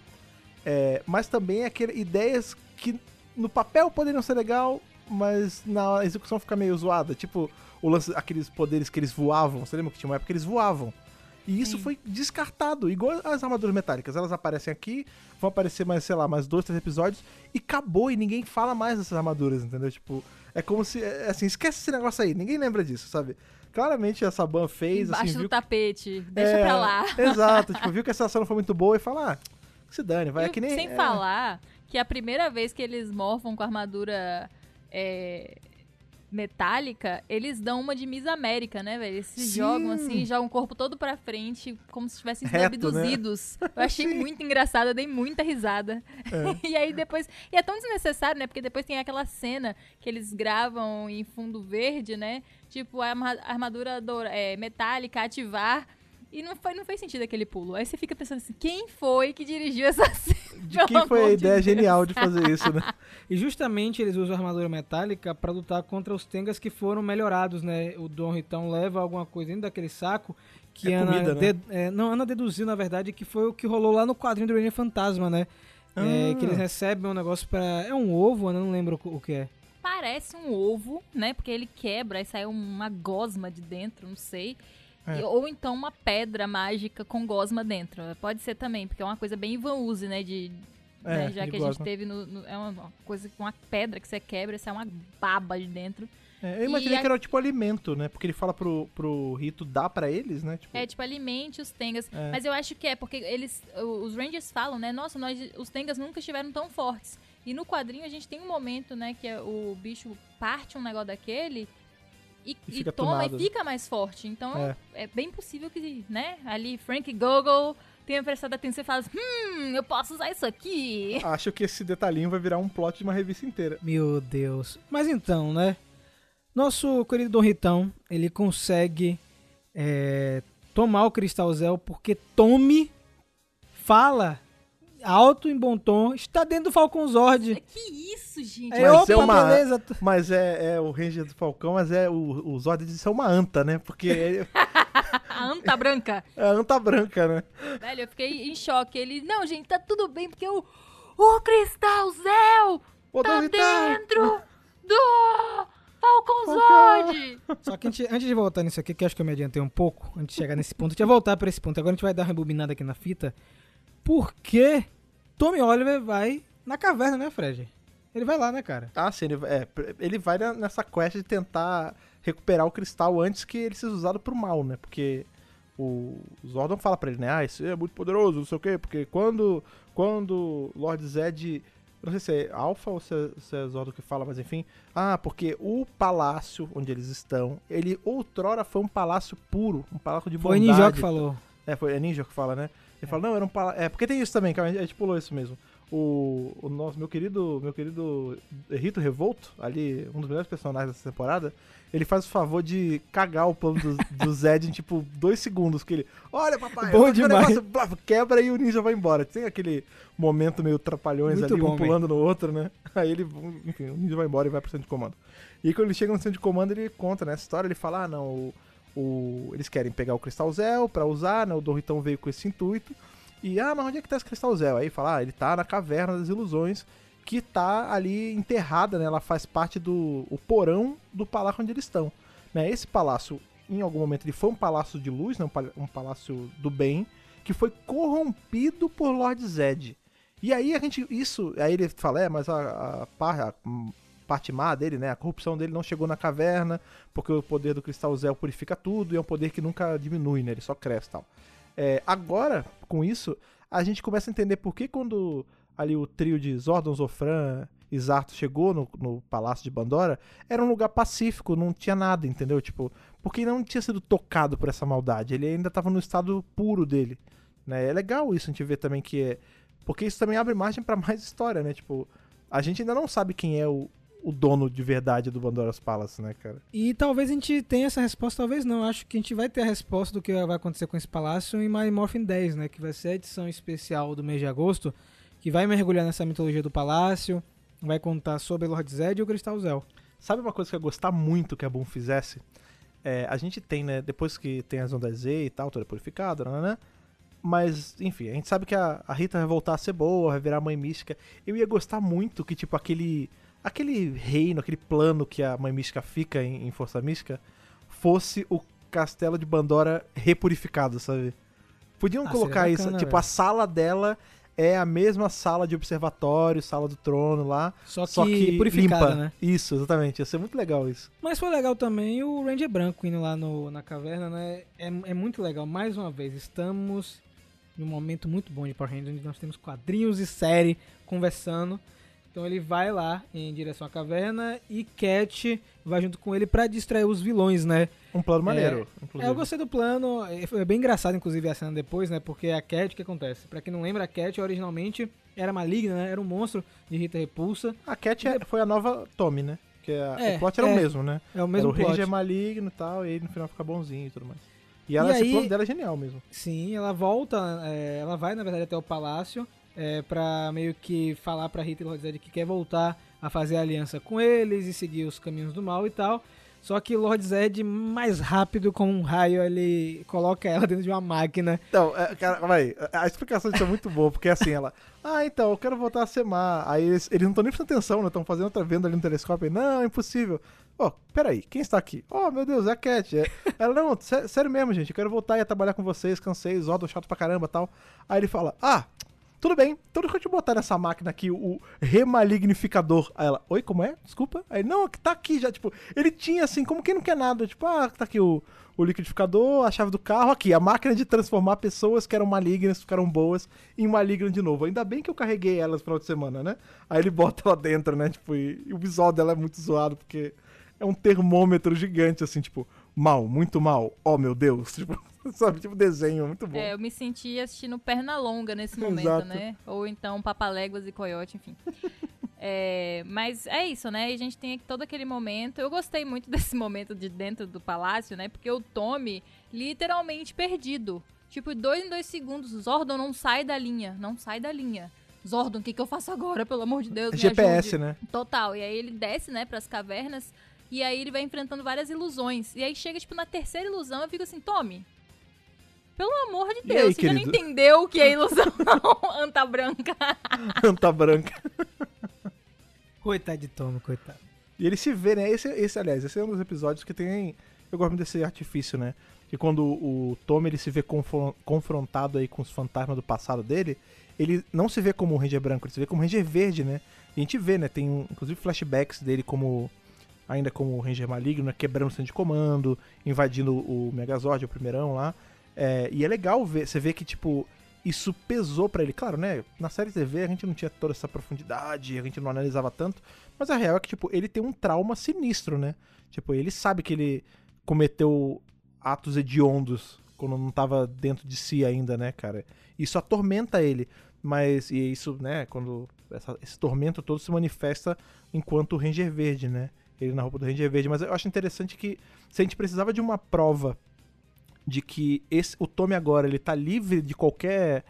É, mas também aquele, ideias que no papel poderiam ser legal, mas na execução fica meio zoada. Tipo, o lance, aqueles poderes que eles voavam. Você lembra que tinha uma época que eles voavam? E isso Sim. foi descartado, igual as armaduras metálicas. Elas aparecem aqui, vão aparecer mais, sei lá, mais dois, três episódios, e acabou, e ninguém fala mais dessas armaduras, entendeu? Tipo, é como se, é, assim, esquece esse negócio aí, ninguém lembra disso, sabe? Claramente a Saban fez, Embaixo assim, do viu... tapete. Deixa É, pra lá. Exato, tipo, viu que essa ação não foi muito boa e fala, ah, que se dane, vai, E é que nem... Sem é, falar que a primeira vez que eles morfam com a armadura é, metálica, eles dão uma de Miss América, né, velho? Eles se Sim. jogam assim, jogam o corpo todo pra frente, como se estivessem sendo Reto, né? abduzidos. Eu achei Sim. muito engraçado, eu dei muita risada. e aí depois. E é tão desnecessário, né? Porque depois tem aquela cena que eles gravam em fundo verde, né? Tipo, a arma- a armadura doura- é, metálica ativar. E não, foi, não fez sentido aquele pulo. Aí você fica pensando assim, quem foi que dirigiu essa cena? De quem foi a ideia genial de fazer isso, né? E justamente eles usam a armadura metálica pra lutar contra os Tengas que foram melhorados, né? O Dom Ritão leva alguma coisa dentro daquele saco que É Ana, comida, né? de- é, não, Ana deduziu, na verdade, que foi o que rolou lá no quadrinho do Ranger Fantasma, né? É, Ah. que eles recebem um negócio pra... É um ovo, eu não lembro o que é. Parece um ovo, né? Porque ele quebra e sai uma gosma de dentro, não sei. É. Ou então uma pedra mágica com gosma dentro. Pode ser também, porque é uma coisa bem Ivan Uzi, né? De, É, né, já que a gosma. gente teve no, no- É uma, coisa com uma pedra que você quebra, sai uma baba de dentro. É, eu imaginei a- que era tipo alimento, né? Porque ele fala pro, pro Rito dar pra eles, né? Tipo, É tipo alimente os tengas. É. Mas eu acho que é porque eles. Os Rangers falam, né? Nossa, nós, os tengas nunca estiveram tão fortes. E no quadrinho a gente tem um momento, né, que é o bicho parte um negócio daquele e, E e fica toma tunado. e fica mais forte. Então É. é. bem possível que, né, ali Frank Gogol tenha prestado atenção e fala, hum, eu posso usar isso aqui. Acho que esse detalhinho vai virar um plot de uma revista inteira. Meu Deus. Mas então, né? Nosso querido Dom Ritão, ele consegue é, tomar o Cristal Zel porque Tome fala alto em bom tom, está dentro do Falcon Zord. Que isso, gente? É, Mas opa, é uma- beleza. Mas é, é o Ranger do Falcão, mas é o, o Zord de ser uma anta, né? Porque é, A anta branca. é a anta branca, né? Velho, eu fiquei em choque. Ele, não, gente, tá tudo bem, porque o, o Cristal Zel Ô, tá dentro do Falcon Falcão. Zord. Só que a gente- antes de voltar nisso aqui, que eu acho que eu me adiantei um pouco, antes de chegar nesse ponto, a gente vai voltar pra esse ponto. Agora a gente vai dar uma rebobinada aqui na fita. Porque Tommy Oliver vai na caverna, né, Fred? Ele vai lá, né, cara? Ah, sim, ele, vai- é, ele vai nessa quest de tentar recuperar o cristal antes que ele seja usado pro mal, né? Porque o Zordon fala pra ele, né? Ah, isso é muito poderoso, não sei o quê. Porque quando, quando Lord Zed... Não sei se é Alpha ou se é, se é Zordon que fala, mas enfim. Ah, porque o palácio onde eles estão, ele outrora foi um palácio puro, um palácio de Foi o bondade. Ninja que falou. É, foi é Ninja que fala, né? Ele fala, não, era um. É, porque tem isso também, que a gente, pulou isso mesmo. O, o nosso, meu querido, meu querido Rito Revolto, ali, um dos melhores personagens dessa temporada, ele faz o favor de cagar o plano do, do Zed em tipo dois segundos, que ele, olha papai, Bom demais. negócio", blá, quebra e o ninja vai embora. Tem aquele momento meio trapalhões Muito ali, bom, um pulando no outro, né? Aí ele, enfim, o ninja vai embora e vai pro centro de comando. E quando ele chega no centro de comando, ele conta, né, essa história, ele fala, ah, não, o, o- eles querem pegar o Cristal Zel pra usar, né? O Dorritão veio com esse intuito. E, ah, mas onde é que tá esse Cristal Zel? Aí fala, ah, ele tá na Caverna das Ilusões, que tá ali enterrada, né? Ela faz parte do o porão do palácio onde eles estão. Né? Esse palácio, em algum momento, ele foi um palácio de luz, né? um, pal- palácio do bem, que foi corrompido por Lord Zed. E aí a gente, isso, aí ele fala, é, mas a, a, a parte má dele, né, a corrupção dele não chegou na caverna, porque o poder do Cristal Zel purifica tudo, e é um poder que nunca diminui, né, ele só cresce e tal. É, agora, com isso, a gente começa a entender por que quando ali o trio de Zordon, Zofran e Zarto chegou no, no Palácio de Bandora, era um lugar pacífico, não tinha nada, entendeu? Tipo, porque não tinha sido tocado por essa maldade, ele ainda estava no estado puro dele. Né? É legal isso a gente ver também que é. Porque isso também abre margem para mais história, né? Tipo, a gente ainda não sabe quem é o, o dono de verdade do Bandora's Palace, né, cara? E talvez a gente tenha essa resposta, talvez não. Acho que a gente vai ter a resposta do que vai acontecer com esse palácio em My Morphin 10, né? Que vai ser a edição especial do mês de agosto, que vai mergulhar nessa mitologia do palácio, vai contar sobre Lord Zed e o Cristal Zel. Sabe uma coisa que eu ia gostar muito que a Boom fizesse? É, a gente tem, né, depois que tem as ondas Z e tal, toda purificada, né, né? Mas, enfim, a gente sabe que a, a Rita vai voltar a ser boa, vai virar mãe mística. Eu ia gostar muito que, tipo, aquele aquele reino, aquele plano que a Mãe Mística fica em, em Força Mística fosse o castelo de Bandora repurificado, sabe? Podiam Ah, colocar isso, bacana, tipo, velho. a sala dela é a mesma sala de observatório, sala do trono lá, Só que, só que purificada, limpa. né? Isso, exatamente. Ia ser muito legal isso. Mas foi legal também o Ranger Branco indo lá no, na caverna, né? É, é muito legal. Mais uma vez, estamos em um momento muito bom de Power Rangers, onde nós temos quadrinhos e série conversando. Então ele vai lá em direção à caverna e Cat vai junto com ele pra distrair os vilões, né? Um plano É, maneiro, É, inclusive. eu gostei do plano, é, foi bem engraçado inclusive a cena depois, né? Porque a Cat, o que acontece? Pra quem não lembra, a Cat originalmente era maligna, né? Era um monstro de Rita Repulsa. A Cat é- foi a nova Tommy, né? Porque a- É, o plot era é. o mesmo, né? É o mesmo era o plot. Ranger maligno e tal, e ele no final fica bonzinho e tudo mais. E, ela, E esse aí- plano dela é genial mesmo. Sim, ela volta, é, ela vai na verdade até o palácio é, pra meio que falar pra Rita e Lord que quer voltar a fazer aliança com eles e seguir os caminhos do mal e tal. Só que Lord Zed, mais rápido com um raio, ele coloca ela dentro de uma máquina. Então, é, cara, vai, a explicação disso é muito boa, porque assim, ela, ah, então, eu quero voltar a má. Aí eles, eles não estão nem prestando atenção, né? Estão fazendo outra venda ali no telescópio. Aí, não, é impossível. Ó, peraí, quem está aqui? Oh, meu Deus, é a Cat. É- Ela, não, sé- sério mesmo, gente, eu quero voltar e trabalhar com vocês, cansei, Zordon chato pra caramba tal. Aí ele fala, ah, tudo bem, então deixa eu te botar nessa máquina aqui, o remalignificador. Aí ela, oi, como é? Desculpa. Aí, não, que tá aqui já, tipo, ele tinha assim, como quem não quer nada, tipo, ah, tá aqui o, o liquidificador, a chave do carro, aqui, a máquina de transformar pessoas que eram malignas, ficaram boas, em malignas de novo. Ainda bem que eu carreguei elas no final de semana, né? Aí ele bota lá dentro, né? Tipo, e, e o visual dela é muito zoado, porque é um termômetro gigante, assim, tipo, mal, muito mal, oh meu Deus, tipo, sabe, tipo desenho, muito bom. É, eu me senti assistindo Pernalonga nesse momento, Exato. né? Ou então Papaléguas e Coyote, enfim. É, mas é isso, né? E a gente tem aqui todo aquele momento. Eu gostei muito desse momento de dentro do palácio, né? Porque o Tommy, literalmente perdido. Tipo, dois em dois segundos, Zordon não sai da linha. Não sai da linha. Zordon, o que, que eu faço agora, pelo amor de Deus? me GPS, ajude. né? Total. E aí ele desce, né, pras cavernas. E aí ele vai enfrentando várias ilusões. E aí chega, tipo, na terceira ilusão, eu fico assim, Tommy. Pelo amor de Deus, aí, você já não querido? entendeu o que é ilusão, anta branca. Anta branca. Coitado de Tommy, coitado. E ele se vê, né? Esse, esse, aliás, esse é um dos episódios que tem. Eu gosto muito desse artifício, né? Que quando o, o Tom ele se vê confron- confrontado aí com os fantasmas do passado dele, ele não se vê como um Ranger branco, ele se vê como um Ranger verde, né? E a gente vê, né? Tem um- inclusive flashbacks dele como. Ainda como Ranger maligno, né? quebrando o centro de comando, invadindo o Megazord, o primeirão lá. É, e é legal ver, você vê que, tipo, isso pesou pra ele. Claro, né? Na série TV a gente não tinha toda essa profundidade, a gente não analisava tanto. Mas a real é que, tipo, ele tem um trauma sinistro, né? Tipo, ele sabe que ele cometeu atos hediondos quando não tava dentro de si ainda, né, cara? Isso atormenta ele. Mas, e isso, né, quando essa- esse tormento todo se manifesta enquanto Ranger Verde, né? Ele na roupa do Ranger Verde. Mas eu acho interessante que se a gente precisava de uma prova de que esse, o Tommy agora ele tá livre de qualquer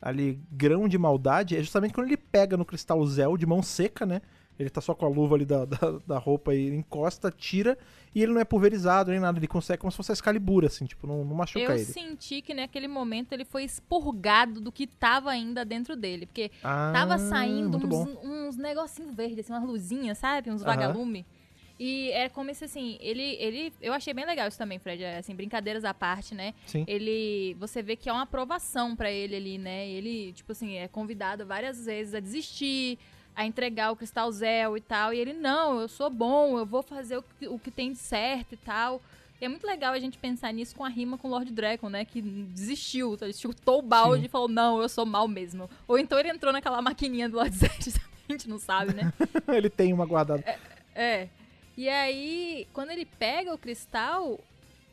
ali grão de maldade, é justamente quando ele pega no cristal Zel de mão seca, né? Ele tá só com a luva ali da, da, da roupa e encosta, tira, e ele não é pulverizado nem nada, ele consegue como se fosse a Excalibur, assim, tipo, não, não machuca Eu ele. senti que naquele momento ele foi expurgado do que tava ainda dentro dele. Porque Ah, tava saindo uns, uns negocinhos verdes, assim, umas luzinhas, sabe? Uns Aham. E é como se assim, ele, ele. Eu achei bem legal isso também, Fred. é, Assim, brincadeiras à parte, né? Sim. Ele. Você vê que é uma aprovação pra ele ali, né? Ele, tipo assim, é convidado várias vezes a desistir, a entregar o cristal Zel e tal. E ele, não, eu sou bom, eu vou fazer o que, o que tem de certo e tal. E é muito legal a gente pensar nisso com a rima com o Lord Dragon, né? Que desistiu, tá? ele chutou o balde Sim. e falou, não, eu sou mal mesmo. Ou então ele entrou naquela maquininha do Lord Zed, a gente não sabe, né? ele tem uma guardada. É. E aí, quando ele pega o cristal,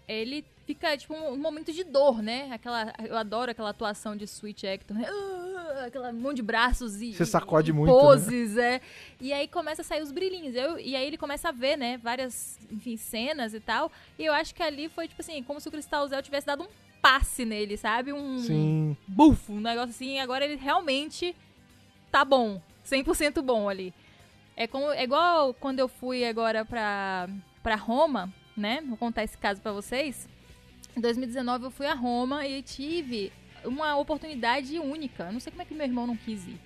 ele fica, tipo, um, um momento de dor, né? Aquela, eu adoro aquela atuação de Switch Hector, né? Ah, aquela mão de braços e, Você sacode e muito, né? poses, é. E aí começa a sair os brilhinhos. Eu, e aí ele começa a ver, né, várias, enfim, cenas e tal. E eu acho que ali foi, tipo assim, como se o Cristal Zell tivesse dado um passe nele, sabe? Um Sim. bufo, um negócio assim. E agora ele realmente tá bom. 100% bom ali. É, como, é igual quando eu fui agora pra, pra Roma, né? Vou contar esse caso pra vocês. Em 2019 eu fui a Roma e tive uma oportunidade única. Eu não sei como é que meu irmão não quis ir.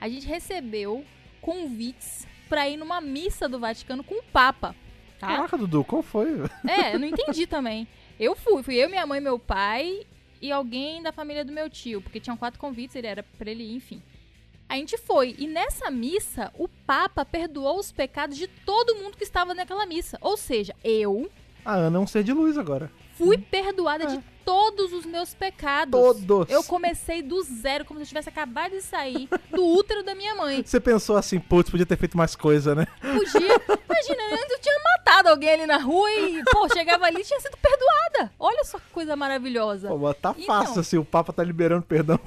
A gente recebeu convites pra ir numa missa do Vaticano com o Papa. Tá? Caraca, Dudu, qual foi? É, eu não entendi também. Eu fui, fui eu, minha mãe, meu pai e alguém da família do meu tio, porque tinham quatro convites, ele era pra ele ir, enfim. A gente foi, e nessa missa, o Papa perdoou os pecados de todo mundo que estava naquela missa. Ou seja, eu A Ana é um ser de luz agora. fui perdoada É. de todos os meus pecados. Todos. Eu comecei do zero, como se eu tivesse acabado de sair do útero da minha mãe. Você pensou assim, putz, podia ter feito mais coisa, né? Podia. Imagina, eu tinha matado alguém ali na rua e, pô, chegava ali e tinha sido perdoada. Olha só que coisa maravilhosa. Pô, mas tá Então. fácil, assim, o Papa tá liberando perdão.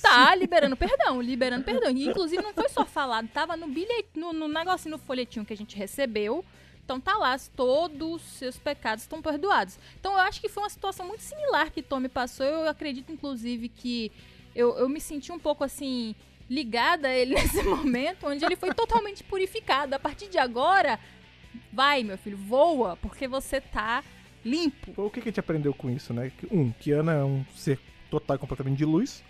Tá liberando perdão, liberando perdão. E inclusive não foi só falado, tava no bilhete, no, no negocinho, no folhetinho que a gente recebeu. Então tá lá, todos os seus pecados estão perdoados. Então eu acho que foi uma situação muito similar que Tommy passou. Eu acredito, inclusive, que eu, eu me senti um pouco assim, ligada a ele nesse momento, onde ele foi totalmente purificado. A partir de agora, vai, meu filho, voa, porque você tá limpo. O que que a gente aprendeu com isso, né? Um, que Ana é um ser total e completamente de luz.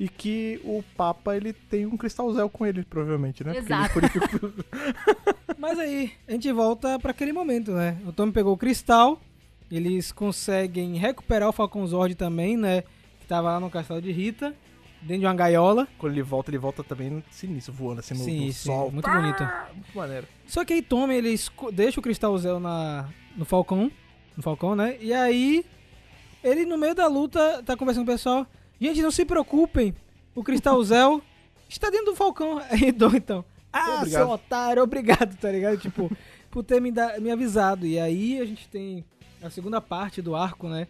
E que o Papa, ele tem um cristal Zel com ele, provavelmente, né? Porque ele Exato. purificou- Mas aí, a gente volta pra aquele momento, né? O Tommy pegou o cristal, eles conseguem recuperar o Falcão Zord também, né? Que tava lá no castelo de Rita, dentro de uma gaiola. Quando ele volta, ele volta também sinistro, voando assim no, sim, no sim, sol. muito bonito. Muito maneiro. Só que aí Tommy, ele deixa o cristal Zell na, no Falcão, no Falcão, né? E aí, ele no meio da luta tá conversando com o pessoal. Gente, não se preocupem, o cristal Zell está dentro do Falcão. Aí Dom, então, ah, Obrigado. seu otário, obrigado, tá ligado? Tipo, por ter me, da- me avisado. E aí a gente tem a segunda parte do arco, né?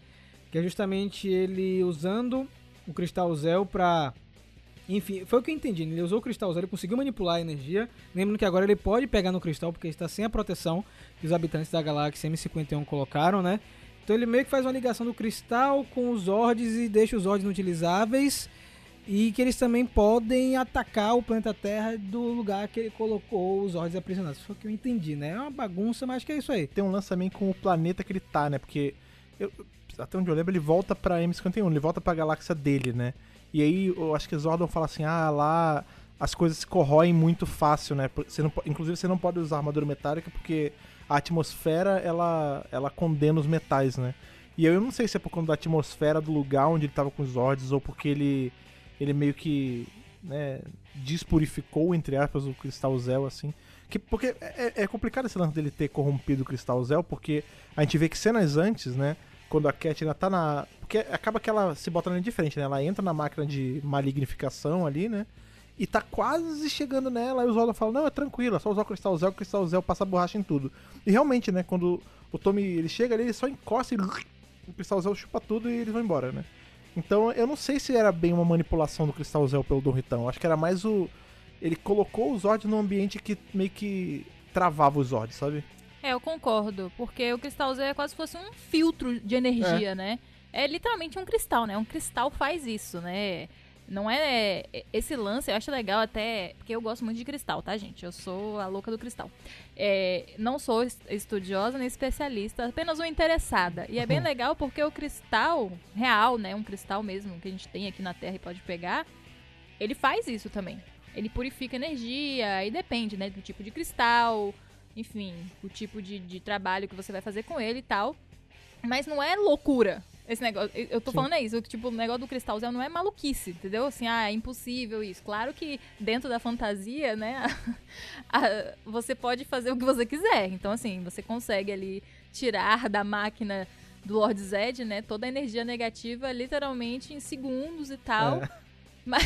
Que é justamente ele usando o cristal Zell pra enfim, foi o que eu entendi. né? Ele usou o cristal Zero, ele conseguiu manipular a energia. Lembrando que agora ele pode pegar no cristal, porque está sem a proteção que os habitantes da galáxia M51 colocaram, né? Então ele meio que faz uma ligação do cristal com os Zords e deixa os Zords inutilizáveis. E que eles também podem atacar o planeta Terra do lugar que ele colocou os Zords aprisionados. Foi o que eu entendi, né? É uma bagunça, mas que é isso aí. Tem um lance também com o planeta que ele tá, né? Porque, eu- até onde eu lembro, ele volta pra M51, ele volta pra galáxia dele, né? E aí, eu acho que Zordon fala assim, ah, lá as coisas se corroem muito fácil, né? Você não, inclusive, você não pode usar armadura metálica porque a atmosfera, ela, ela condena os metais, né? E eu não sei se é por conta da atmosfera do lugar onde ele tava com os Zords ou porque ele, ele meio que, né, despurificou, entre aspas, o Cristal Zel, assim. Que, porque é, é complicado esse lance dele ter corrompido o Cristal Zel, porque a gente vê que cenas antes, né? Quando a Cat ainda tá na. Porque acaba que ela se bota ali de frente, né? Ela entra na máquina de malignificação ali, né? E tá quase chegando nela, aí o Zordon fala, não, é tranquilo, é só usar o Cristal Zel, o Cristal Zel passa borracha em tudo. E realmente, né, quando o Tommy ele chega ali, ele só encosta e o Cristal Zel chupa tudo e eles vão embora, né? Então eu não sei se era bem uma manipulação do Cristal Zel pelo Dom Ritão. Acho que era mais o. Ele colocou os Zords num ambiente que meio que travava os Zords, sabe? É, eu concordo, porque o cristal Zé é quase se fosse um filtro de energia, né? É literalmente um cristal, né? Um cristal faz isso, né? Não é esse lance, eu acho legal até, porque eu gosto muito de cristal, tá, gente? Eu sou a louca do cristal. É, não sou es- estudiosa nem especialista, apenas uma interessada. E é bem legal porque o cristal real, né, um cristal mesmo que a gente tem aqui na Terra e pode pegar, ele faz isso também. Ele purifica energia e depende, né, do tipo de cristal, enfim, o tipo de, de trabalho que você vai fazer com ele e tal. Mas não é loucura. Esse negócio, eu tô Sim. falando é isso, o tipo, o negócio do cristal não é maluquice, entendeu? Assim, ah, é impossível isso. Claro que dentro da fantasia, né, a- você pode fazer o que você quiser. Então, assim, você consegue ali tirar da máquina do Lord Zed, né? Toda a energia negativa, literalmente em segundos e tal. É. Mas,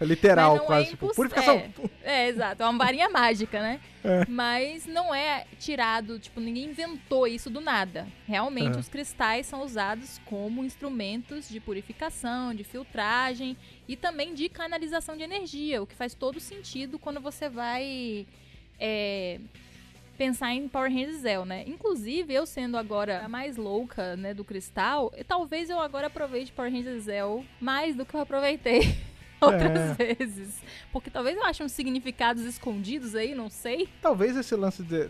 É literal, mas não quase. é tipo, purificação. É, é, exato. É uma varinha mágica, né? É. Mas não é tirado, tipo, ninguém inventou isso do nada. Realmente, É. os cristais são usados como instrumentos de purificação, de filtragem e também de canalização de energia, o que faz todo sentido quando você vai é, pensar em Power Rangers Zell, né? Inclusive, eu sendo agora a mais louca, né, do cristal, talvez eu agora aproveite Power Rangers Zell mais do que eu aproveitei outras vezes. Porque talvez eu ache uns significados escondidos aí, não sei. Talvez esse lance de-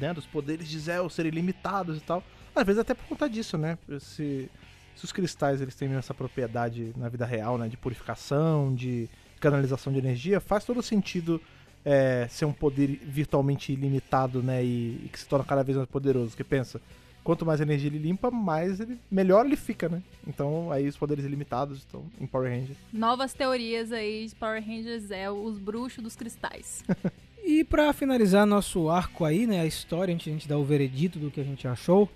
né, dos poderes de Zell serem limitados e tal. Às vezes até por conta disso, né? Se, se os cristais eles têm essa propriedade na vida real, né? De purificação, de canalização de energia, faz todo sentido é, ser um poder virtualmente ilimitado, né? E, e que se torna cada vez mais poderoso. Que pensa, quanto mais energia ele limpa, mais ele, melhor ele fica, né? Então aí os poderes ilimitados estão em Power Ranger. Novas teorias aí de Power Rangers Zell, os bruxos dos cristais. E pra finalizar nosso arco aí, né, a história, antes de a gente dar o veredito do que a gente achou,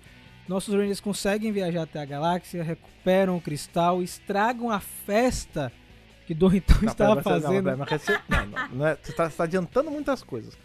nossos Rangers conseguem viajar até a galáxia, recuperam o cristal, estragam a festa que Dorritão Não, estava mas- fazendo. Não, mas você, não, não, é- você tá, você tá adiantando muitas coisas.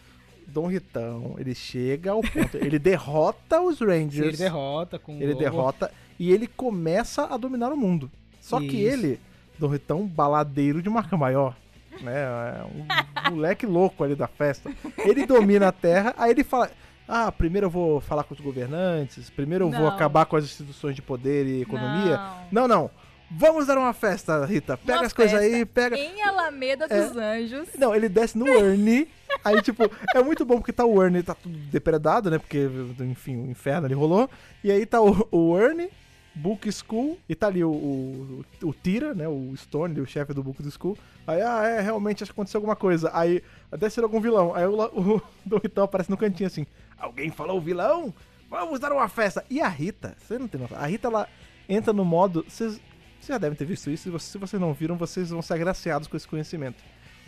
Dom Ritão, ele chega ao ponto. ele derrota os Rangers. Sim, ele derrota com ele derrota e ele começa a dominar o mundo. Só que Isso. ele, Dom Ritão, baladeiro de marca maior. Né? É um moleque louco ali da festa. Ele domina a Terra, aí ele fala. Ah, primeiro eu vou falar com os governantes, primeiro eu vou Não. acabar com as instituições de poder e economia. Não. Não, não. Vamos dar uma festa, Rita. Pega Uma as coisas aí, pega. Em Alameda É. dos Anjos. Não, ele desce no Ernie. aí, tipo, é muito bom porque tá o Ernie, tá tudo depredado, né? Porque, enfim, o inferno ali rolou. E aí tá o, o Ernie, Book School, e tá ali o, o, o Tira, né? O Stone, o chefe do Book School. Aí, ah, é, realmente, acho que aconteceu alguma coisa. Aí, deve ser algum vilão. Aí o, o Dorritão aparece no cantinho assim: Alguém falou vilão? Vamos dar uma festa. E a Rita, você não tem noção. A Rita, ela entra no modo. Vocês vocês já devem ter visto isso. Vocês, se vocês não viram, vocês vão ser agraciados com esse conhecimento.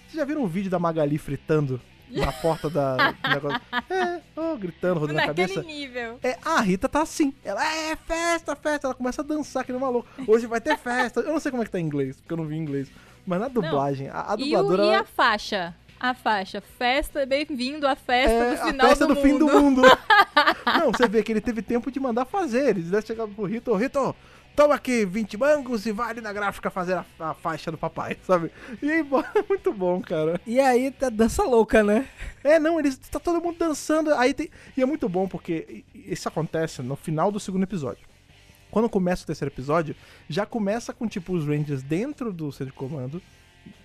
Vocês já viram um vídeo da Magali fritando na porta da. negócio? É, oh, gritando, rodando a Naquele cabeça. nível. É, a Rita tá assim. Ela é festa, festa. Ela começa a dançar que nem maluco. Hoje vai ter festa. Eu não sei como é que tá em inglês, porque eu não vi em inglês. Mas na dublagem, a, a E, o, dubladora. e a faixa? A faixa. Festa, bem-vindo à festa é do a final festa do, do, fim do mundo. mundo. não, você vê que ele teve tempo de mandar fazer. Ele deve chegar pro Rito, Rito, toma aqui 20 mangos e vai ali na gráfica fazer a, a faixa do papai, sabe? E aí, bo- muito bom, cara. E aí tá dança louca, né? É, não, eles tá todo mundo dançando. Aí tem, e é muito bom porque isso acontece no final do segundo episódio. Quando começa o terceiro episódio, já começa com tipo os Rangers dentro do centro de comando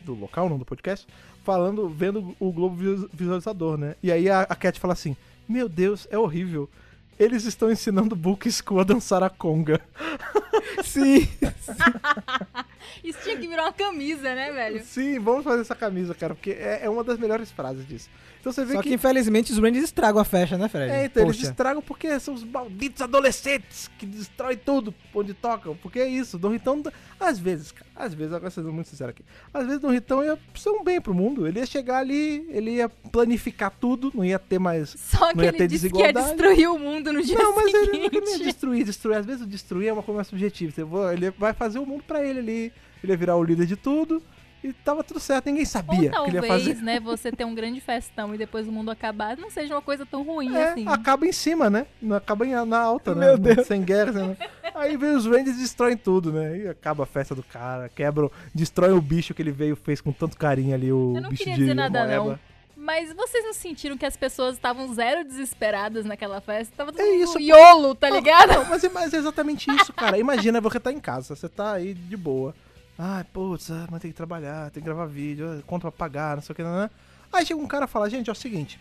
do local, não do podcast, falando, vendo o globo vis- visualizador, né? E aí a, a Cat fala assim: "Meu Deus, é horrível. Eles estão ensinando o Book School a dançar a conga." Sim. Isso tinha que virar uma camisa, né, velho? Sim, vamos fazer essa camisa, cara, porque é, é uma das melhores frases disso. Então você vê Só que, que infelizmente os Rangers estragam a festa, né, Fred? É, então eles Poxa. estragam porque são os malditos adolescentes que destroem tudo onde tocam. Porque é isso, Dom Ritão, às vezes, cara, às vezes, agora sendo muito sincero aqui, às vezes Dom Ritão ia ser um bem pro mundo. Ele ia chegar ali, ele ia planificar tudo, não ia ter mais. Só que Não ia ele ter disse que ia desigualdade. destruir o mundo no dia Não, mas ele seguinte. não ia destruir, destruir. Às vezes o destruir é uma coisa mais subjetiva. Você vai- Ele vai fazer o mundo pra ele ali, ele ia virar o líder de tudo. E tava tudo certo, ninguém sabia Ou o que ele ia talvez, fazer. né, você ter um grande festão e depois o mundo acabar, não seja uma coisa tão ruim É, assim. acaba em cima, né? Não acaba em- na alta, né? Meu Deus. Sem guerra, né? Aí vem os Rangers e destroem tudo, né? E acaba a festa do cara, quebram, destroem o bicho que ele veio, fez com tanto carinho ali, o Eu não bicho queria de dizer nada, moeba. não. Mas vocês não sentiram que as pessoas estavam zero desesperadas naquela festa? Tava todo É isso, iolo, tá ligado? Não, mas, é- mas é exatamente isso, cara. Imagina, você tá em casa, você tá aí de boa. Ai, putz, ah, mas tem que trabalhar, tem que gravar vídeo, ah, conta pra pagar, não sei o que, né? Aí chega um cara e fala, gente, é o seguinte,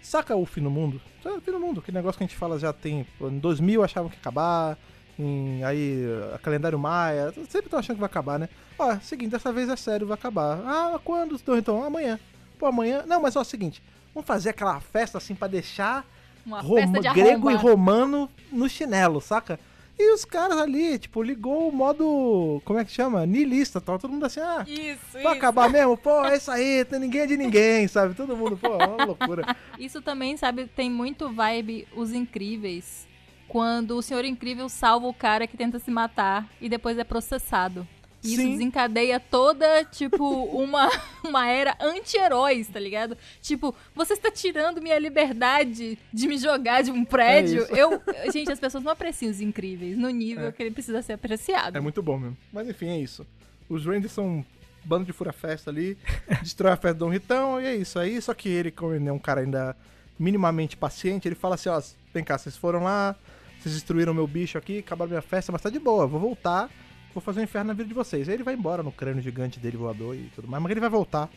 saca o fim do mundo? Saca o fim do mundo, que negócio que a gente fala já tem, em 2000 achavam que ia acabar, em, aí, a calendário maia, sempre estão achando que vai acabar, né? Ó, seguinte, dessa vez é sério, vai acabar. Ah, quando? Então, então amanhã. Pô, amanhã... Não, mas ó, é o seguinte, vamos fazer aquela festa assim pra deixar Uma Roma- festa de grego e romano no chinelo, saca? E os caras ali, tipo, ligou o modo. Como é que chama? Nilista, tava todo mundo assim, ah, Isso, isso. acabar mesmo? Pô, é isso aí, tem ninguém é de ninguém, sabe? Todo mundo, pô, é uma loucura. Isso também, sabe, tem muito vibe Os Incríveis. quando o Senhor Incrível salva o cara que tenta se matar e depois é processado. E isso desencadeia toda, tipo, uma, uma era anti-heróis, tá ligado? Tipo, você está tirando minha liberdade de me jogar de um prédio. isso. eu, gente, as pessoas não apreciam os incríveis no nível É. que ele precisa ser apreciado. É muito bom mesmo. Mas enfim, é isso. Os Rangers são um bando de fura-festa ali, destrói a festa do Dom Ritão e é isso aí. Só que ele, como ele é um cara ainda minimamente paciente, ele fala assim, ó, vem cá, vocês foram lá, vocês destruíram meu bicho aqui, acabaram minha festa, mas tá de boa, vou voltar, vou fazer um inferno na vida de vocês. Aí ele vai embora no crânio gigante dele voador e tudo mais, mas ele vai voltar.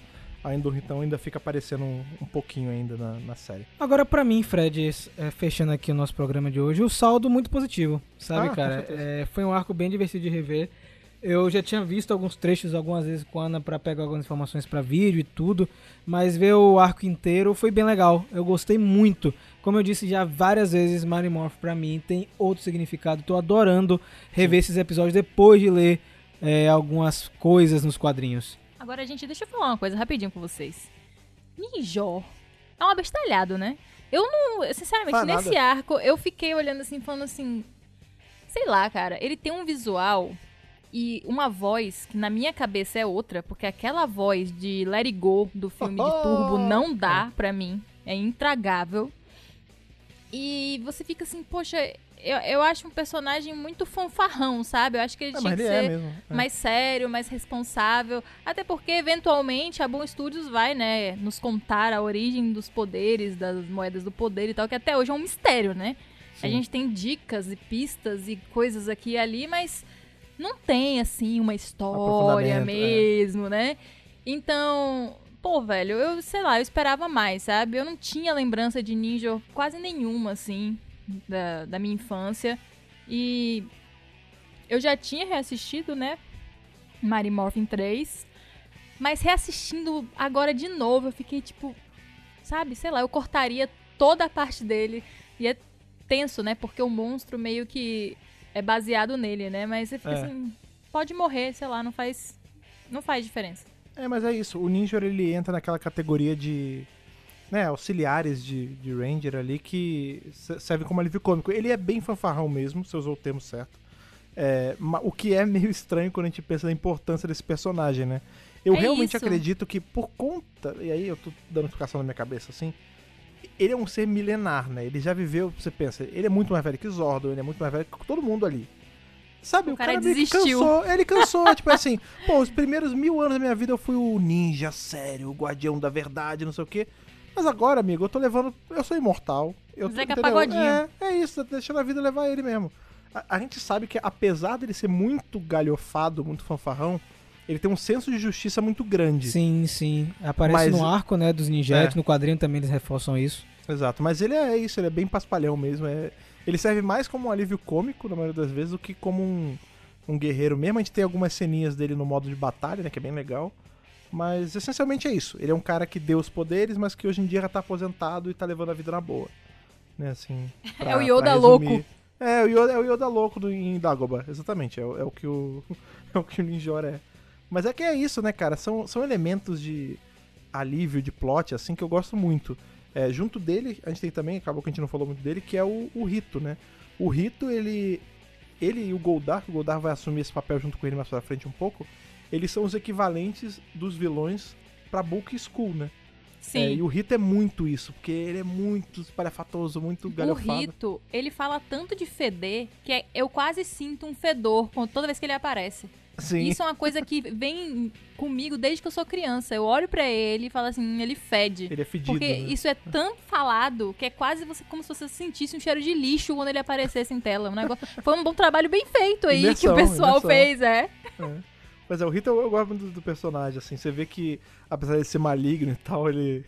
Ainda o Ritão ainda fica aparecendo um, um pouquinho ainda na, na série. Agora, pra mim, Fred, é, fechando aqui o nosso programa de hoje, o saldo muito positivo, sabe, Ah, cara? É, foi um arco bem divertido de rever. Eu já tinha visto alguns trechos algumas vezes com a Ana pra pegar algumas informações pra vídeo e tudo, mas ver o arco inteiro foi bem legal. Eu gostei muito. Como eu disse já várias vezes, Mary Morph pra mim tem outro significado. Tô adorando rever esses episódios depois de ler é, algumas coisas nos quadrinhos. Agora, gente, deixa eu falar uma coisa rapidinho com vocês. Ninjó é um abestalhado, né? Eu não, sinceramente, Faz nada. nesse arco, eu fiquei olhando assim, falando assim. Sei lá, cara, ele tem um visual e uma voz que na minha cabeça é outra, porque aquela voz de Let It Go do filme de Turbo não dá pra mim. É intragável. E você fica assim, poxa, eu, eu acho um personagem muito fanfarrão, sabe? Eu acho que ele Ah, tinha que ele ser é mesmo. é. mais sério, mais responsável. Até porque, eventualmente, a Boom Studios vai, né, nos contar a origem dos poderes, das moedas do poder e tal, que até hoje é um mistério, né? A Sim. gente tem dicas e pistas e coisas aqui e ali, mas não tem, assim, uma história é. mesmo, né? Então, pô, velho, eu sei lá, eu esperava mais, sabe? Eu não tinha lembrança de Ninja quase nenhuma, assim, da, da minha infância. E eu já tinha reassistido, né? Mary Morphin 3. Mas reassistindo agora de novo, eu fiquei tipo. Sabe, sei lá, eu cortaria toda a parte dele. E é tenso, né? Porque o monstro meio que é baseado nele, né? Mas você fica É. assim. Pode morrer, sei lá, não faz. Não faz diferença. É, mas é isso. O Ninja ele entra naquela categoria de né, auxiliares de, de Ranger ali que se- servem como alívio cômico. Ele é bem fanfarrão mesmo, você usou o termo certo. É, o que é meio estranho quando a gente pensa na importância desse personagem, né? Eu É realmente isso. acredito que por conta, e aí eu tô dando explicação na minha cabeça assim, ele é um ser milenar, né? Ele já viveu, você pensa, ele é muito mais velho que Zordon, ele é muito mais velho que todo mundo ali. Sabe, O o, cara cara, desistiu. cansou, ele cansou, tipo assim, pô, os primeiros mil anos da minha vida eu fui o ninja sério, o guardião da verdade, não sei o quê. Mas agora, amigo, eu tô levando. Eu sou imortal. Eu tô, Zeca entendeu? Pagodinho. É, é isso, tá deixando a vida levar ele mesmo. A, a gente sabe que, apesar dele ser muito galhofado, muito fanfarrão, ele tem um senso de justiça muito grande. Sim, sim. Aparece Mas- no arco, né, dos ninjetes, É. no quadrinho também eles reforçam isso. Exato, mas ele é isso, ele é bem paspalhão mesmo. É, ele serve mais como um alívio cômico, na maioria das vezes, do que como um, um guerreiro mesmo. A gente tem algumas ceninhas dele no modo de batalha, né, que é bem legal. Mas essencialmente é isso. Ele é um cara que deu os poderes, mas que hoje em dia já tá aposentado e tá levando a vida na boa. Né, assim. pra- É o Yoda louco. É, o Yoda, é o Yoda louco do, em Dagobah, exatamente. É, o- é o que o, é o que o Ninjora é. Mas é que é isso, né, cara? São, são elementos de alívio, de plot, assim, que eu gosto muito. É, junto dele, a gente tem também, acabou que a gente não falou muito dele, que é o, o Rito, né? O Rito, ele. Ele e o Goldar, que o Goldar vai assumir esse papel junto com ele mais pra frente um pouco, eles são os equivalentes dos vilões pra Book School, né? Sim. É, e o Rito é muito isso, porque ele é muito espalhafatoso, muito O galhofado. Rito, ele fala tanto de feder que é- eu quase sinto um fedor toda vez que ele aparece. Sim. Isso é uma coisa que vem comigo desde que eu sou criança. Eu olho pra ele e falo assim, "Hum, ele fede. Ele é fedido. Porque né? isso é tão falado que é quase você, como se você sentisse um cheiro de lixo quando ele aparecesse em tela. Um negócio, foi um bom trabalho bem feito aí que o pessoal imersão. fez, é. Mas é, o Rito eu, gosto muito do, personagem, assim. Você vê que, apesar de ser maligno e tal, ele.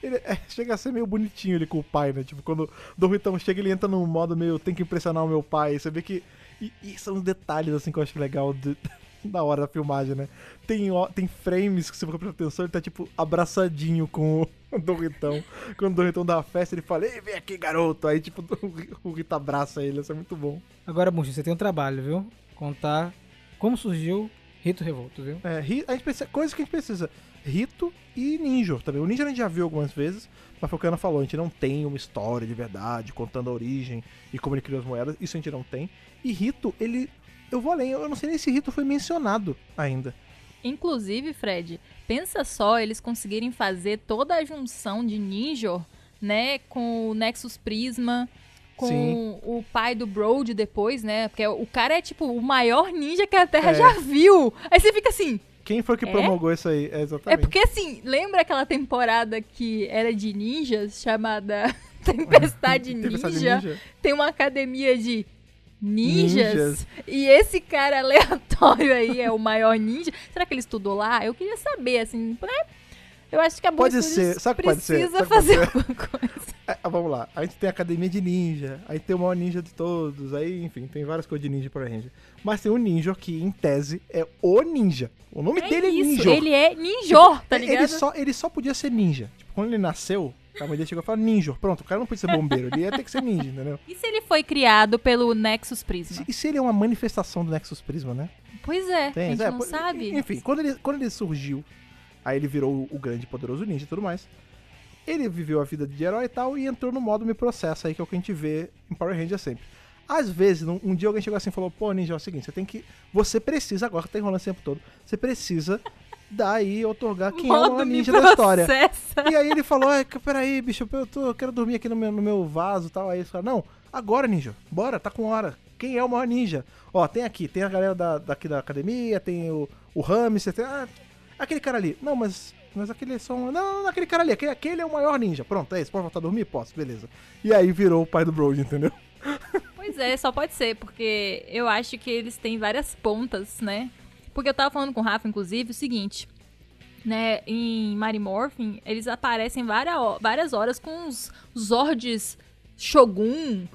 Ele é- chega a ser meio bonitinho ele com o pai, né? Tipo, quando o Ritão chega, ele entra num modo meio tem que impressionar o meu pai. Você vê que. E, e são os detalhes, assim, que eu acho legal de- da hora da filmagem, né? Tem, ó, tem frames que você for prestar atenção, ele tá, tipo, abraçadinho com o Dom Ritão. Quando o Dom Ritão dá uma festa, ele fala, ei, vem aqui, garoto. Aí, tipo, o Rito abraça ele, isso é muito bom. Agora, Bunch, você tem um trabalho, viu? Contar como surgiu Rito Revolto, viu? É, a gente precisa, coisas que a gente precisa. Rito e Ninja também. O Ninja a gente já viu algumas vezes, mas foi o que a Ana falou, a gente não tem uma história de verdade, contando a origem e como ele criou as moedas, isso a gente não tem. E Rito, ele. Eu vou além, eu não sei nem se Rito foi mencionado ainda. Inclusive, Fred, pensa só eles conseguirem fazer toda a junção de Ninja, né, com o Nexus Prisma, com Sim. o pai do Broad depois, né? Porque o cara é tipo o maior ninja que a Terra É. já viu. Aí você fica assim, Quem foi que É? promulgou isso aí? É, é exatamente. porque assim, lembra aquela temporada que era de ninjas chamada Tempestade Ninja? Tempestade Ninja? Tem uma academia de ninjas, Ninjas. e esse cara aleatório aí é o maior ninja. Será que ele estudou lá? Eu queria saber, assim, né? Eu acho que a Boa Pode ser, sabe que pode ser? Sabe que pode fazer ser? alguma coisa. É, vamos lá. A gente tem a academia de ninja, aí tem o maior ninja de todos, aí, enfim, tem várias coisas de ninja por Ranger. Mas tem um ninja que, em tese, é o ninja. O nome É dele é isso, ninja. ele é ninjor, tá Ele- ligado? Ele só, ele só podia ser ninja. Tipo, quando ele nasceu, a mãe dele chegou e falou ninja. Pronto, o cara não podia ser bombeiro, ele ia ter que ser ninja, entendeu? E se ele foi criado pelo Nexus Prisma? E se ele é uma manifestação do Nexus Prisma, né? Pois é, Tem, a gente é, não pô, sabe. Enfim, quando ele, quando ele surgiu, aí ele virou o grande e poderoso ninja e tudo mais. Ele viveu a vida de herói e tal e entrou no modo me processa aí, que é o que a gente vê em Power Ranger sempre. Às vezes, um, um dia alguém chegou assim e falou, pô, Ninja, é o seguinte, você tem que. Você precisa, agora que tá enrolando esse tempo todo, você precisa daí otorgar quem é o Modo maior ninja da história. E aí ele falou, "Ai, que- peraí, bicho, eu, tô, eu quero dormir aqui no meu, no meu vaso e tal. Aí ele falou, não, agora, ninja, bora, tá com hora. Quem é o maior ninja? Ó, tem aqui, tem a galera da, daqui da academia, tem o, o Ramsey, tem. Ah, aquele cara ali. Não, mas. Mas aquele é só um. Não, não, não, aquele cara ali, aquele, aquele é o maior ninja. Pronto, é isso. Pode voltar a dormir? Posso, beleza. E aí virou o pai do Brody, entendeu? Pois é, só pode ser, porque eu acho que eles têm várias pontas, né? Porque eu tava falando com o Rafa, inclusive, o seguinte, né? Em Mighty Morphin, eles aparecem várias, várias horas com os Zords Shogun,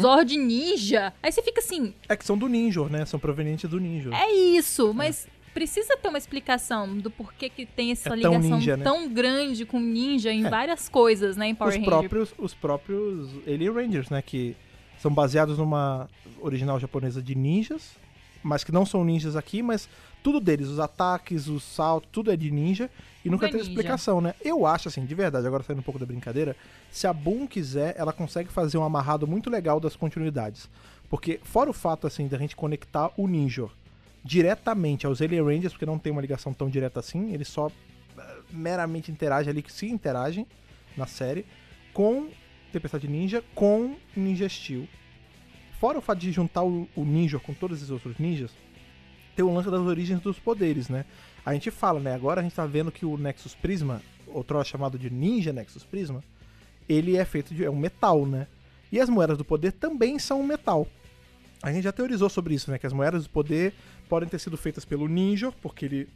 Zord Ninja. Aí você fica assim, É que são do ninja, né? São provenientes do ninja. é isso, mas precisa ter uma explicação do porquê que tem essa É tão ligação ninja, né? tão grande com ninja em É. várias coisas, né? Em Power os Ranger. próprios, os próprios Alien Rangers, né? Que são baseados numa original japonesa de ninjas, mas que não são ninjas aqui, mas tudo deles, os ataques, os saltos, tudo é de ninja e nunca é tem ninja. explicação, né? Eu acho, assim, de verdade, agora saindo um pouco da brincadeira, se a Boom quiser, ela consegue fazer um amarrado muito legal das continuidades. Porque, fora o fato, assim, da gente conectar o ninja diretamente aos Alien Rangers, porque não tem uma ligação tão direta assim, eles só eh, meramente interagem ali, que se interagem na série, com Tempestade Ninja, com Ninja Steel. Fora o fato de juntar o, o ninja com todos os outros ninjas, tem o lance das origens dos poderes, né? A gente fala, né? Agora a gente tá vendo que o Nexus Prisma, outro chamado de Ninja Nexus Prisma, ele é feito de é um metal, né? E as moedas do poder também são um metal. A gente já teorizou sobre isso, né? Que as moedas do poder podem ter sido feitas pelo Ninja, porque ele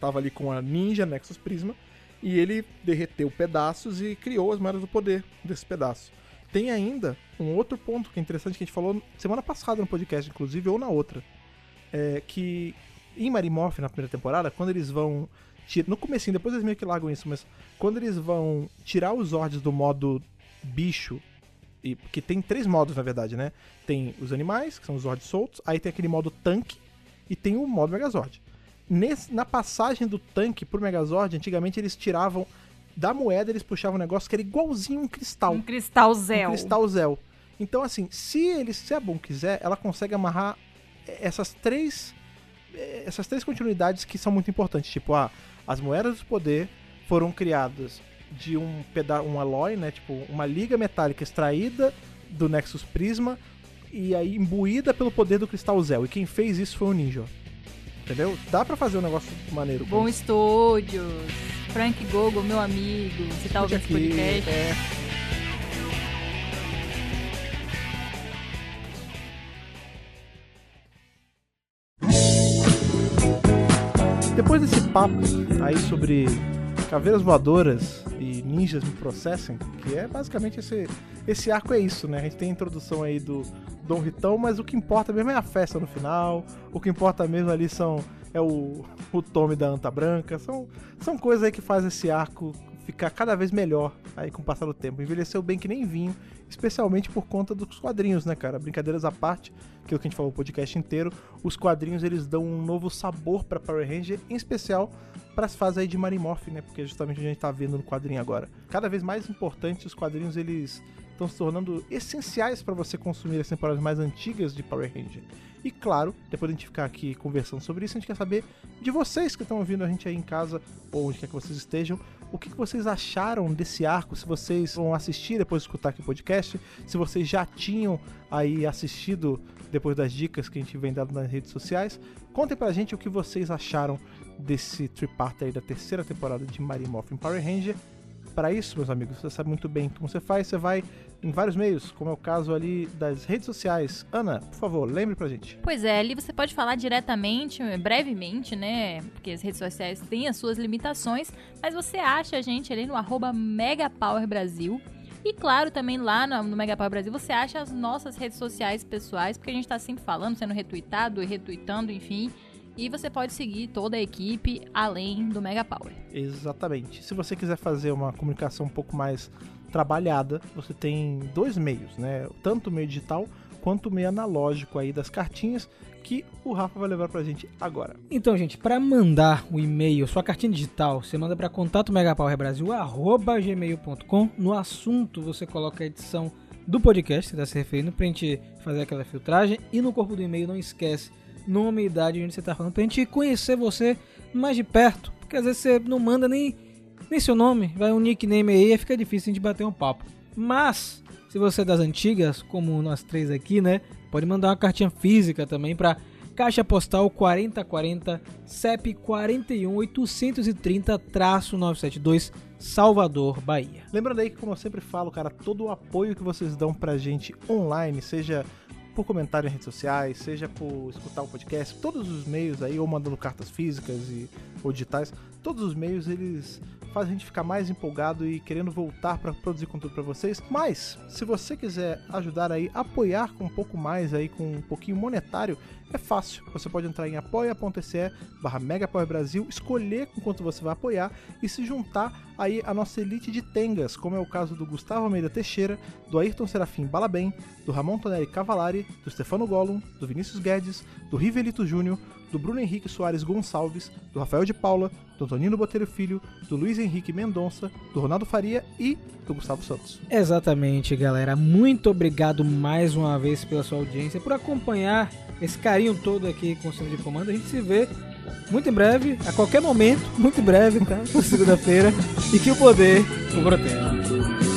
tava ali com a Ninja Nexus Prisma, e ele derreteu pedaços e criou as moedas do poder desses pedaços. Tem ainda um outro ponto que é interessante que a gente falou semana passada no podcast, inclusive, ou na outra. É que em Marimorph, na primeira temporada, quando eles vão. No comecinho, depois eles meio que largam isso, mas quando eles vão tirar os Zords do modo bicho, e que tem três modos na verdade, né? Tem os animais, que são os Zords soltos, aí tem aquele modo tanque e tem o modo Megazord. Nesse, na passagem do tanque pro Megazord, antigamente eles tiravam da moeda, eles puxavam um negócio que era igualzinho um cristal. Um cristal Zel. Um cristal Zel. Então, assim, se eles, se a Boom quiser, ela consegue amarrar eh, essas três eh, essas três continuidades que são muito importantes. Tipo, ah, as moedas do poder foram criadas de um peda um alloy, né? Tipo, uma liga metálica extraída do Nexus Prisma e aí imbuída pelo poder do cristal Zel. E quem fez isso foi o Ninja. Entendeu? Dá pra fazer um negócio maneiro com Bom isso. Estúdios, Frank Gogo, meu amigo, você tá ouvindo esse Aqui, podcast. é. Depois desse papo aí sobre caveiras voadoras e ninjas me processem, que é basicamente esse, esse arco é isso, né? A gente tem a introdução aí do Dom Ritão, mas o que importa mesmo é a festa no final, o que importa mesmo ali são é o, o Tommy da Anta Branca, são, são coisas aí que fazem esse arco ficar cada vez melhor aí com o passar do tempo. Envelheceu bem que nem vinho, especialmente por conta dos quadrinhos, né, cara? Brincadeiras à parte, que é o que a gente falou o podcast inteiro, os quadrinhos eles dão um novo sabor para Power Ranger, em especial para as fases aí de Marimorph, né? Porque justamente a gente tá vendo no quadrinho agora. Cada vez mais importante, os quadrinhos eles estão se tornando essenciais para você consumir as temporadas mais antigas de Power Ranger. E claro, depois de a gente ficar aqui conversando sobre isso, a gente quer saber de vocês que estão ouvindo a gente aí em casa, ou onde quer que vocês estejam, o que, que vocês acharam desse arco, se vocês vão assistir depois de escutar aqui o podcast, se vocês já tinham aí assistido depois das dicas que a gente vem dando nas redes sociais. Contem pra gente o que vocês acharam desse tripart aí da terceira temporada de Morphin Power Ranger. Para isso, meus amigos, você sabe muito bem como você faz, você vai em vários meios, como é o caso ali das redes sociais. Ana, por favor, lembre pra gente. Pois é, ali você pode falar diretamente, brevemente, né? Porque as redes sociais têm as suas limitações, mas você acha a gente ali no arroba MegaPowerBrasil. E claro, também lá no, no Megapower Brasil você acha as nossas redes sociais pessoais, porque a gente tá sempre falando, sendo retweetado e retweetando, enfim. E você pode seguir toda a equipe além do Mega Power. Exatamente. Se você quiser fazer uma comunicação um pouco mais trabalhada, você tem dois meios, né? Tanto o meio digital quanto o meio analógico aí das cartinhas que o Rafa vai levar pra gente agora. Então, gente, para mandar o um e-mail, sua cartinha digital, você manda para contato megapowerbrasil@gmail.com. No assunto você coloca a edição do podcast que está se referindo pra gente fazer aquela filtragem e no corpo do e-mail não esquece nome e idade onde você tá falando pra gente conhecer você mais de perto, porque às vezes você não manda nem nem seu nome, vai um nickname aí, fica difícil a gente bater um papo. Mas, se você é das antigas, como nós três aqui, né, pode mandar uma cartinha física também para Caixa Postal 4040 CEP 41 830-972 Salvador, Bahia. Lembrando aí que, como eu sempre falo, cara, todo o apoio que vocês dão pra gente online, seja por comentário em redes sociais, seja por escutar o podcast, todos os meios aí, ou mandando cartas físicas e, ou digitais, todos os meios eles faz a gente ficar mais empolgado e querendo voltar para produzir conteúdo para vocês. Mas, se você quiser ajudar aí, apoiar com um pouco mais aí, com um pouquinho monetário, é fácil. Você pode entrar em apoia.se barra Brasil, escolher com quanto você vai apoiar e se juntar aí a nossa elite de tengas, como é o caso do Gustavo Almeida Teixeira, do Ayrton Serafim Balabem, do Ramon Tonelli Cavalari, do Stefano Gollum, do Vinícius Guedes, do Rivelito Júnior, do Bruno Henrique Soares Gonçalves, do Rafael de Paula, do Antonino Botelho Filho, do Luiz Henrique Mendonça, do Ronaldo Faria e do Gustavo Santos. Exatamente, galera. Muito obrigado mais uma vez pela sua audiência, por acompanhar esse carinho todo aqui com o Centro de Comando. A gente se vê muito em breve, a qualquer momento, muito em breve, tá? Segunda-feira. E que o poder o proteja.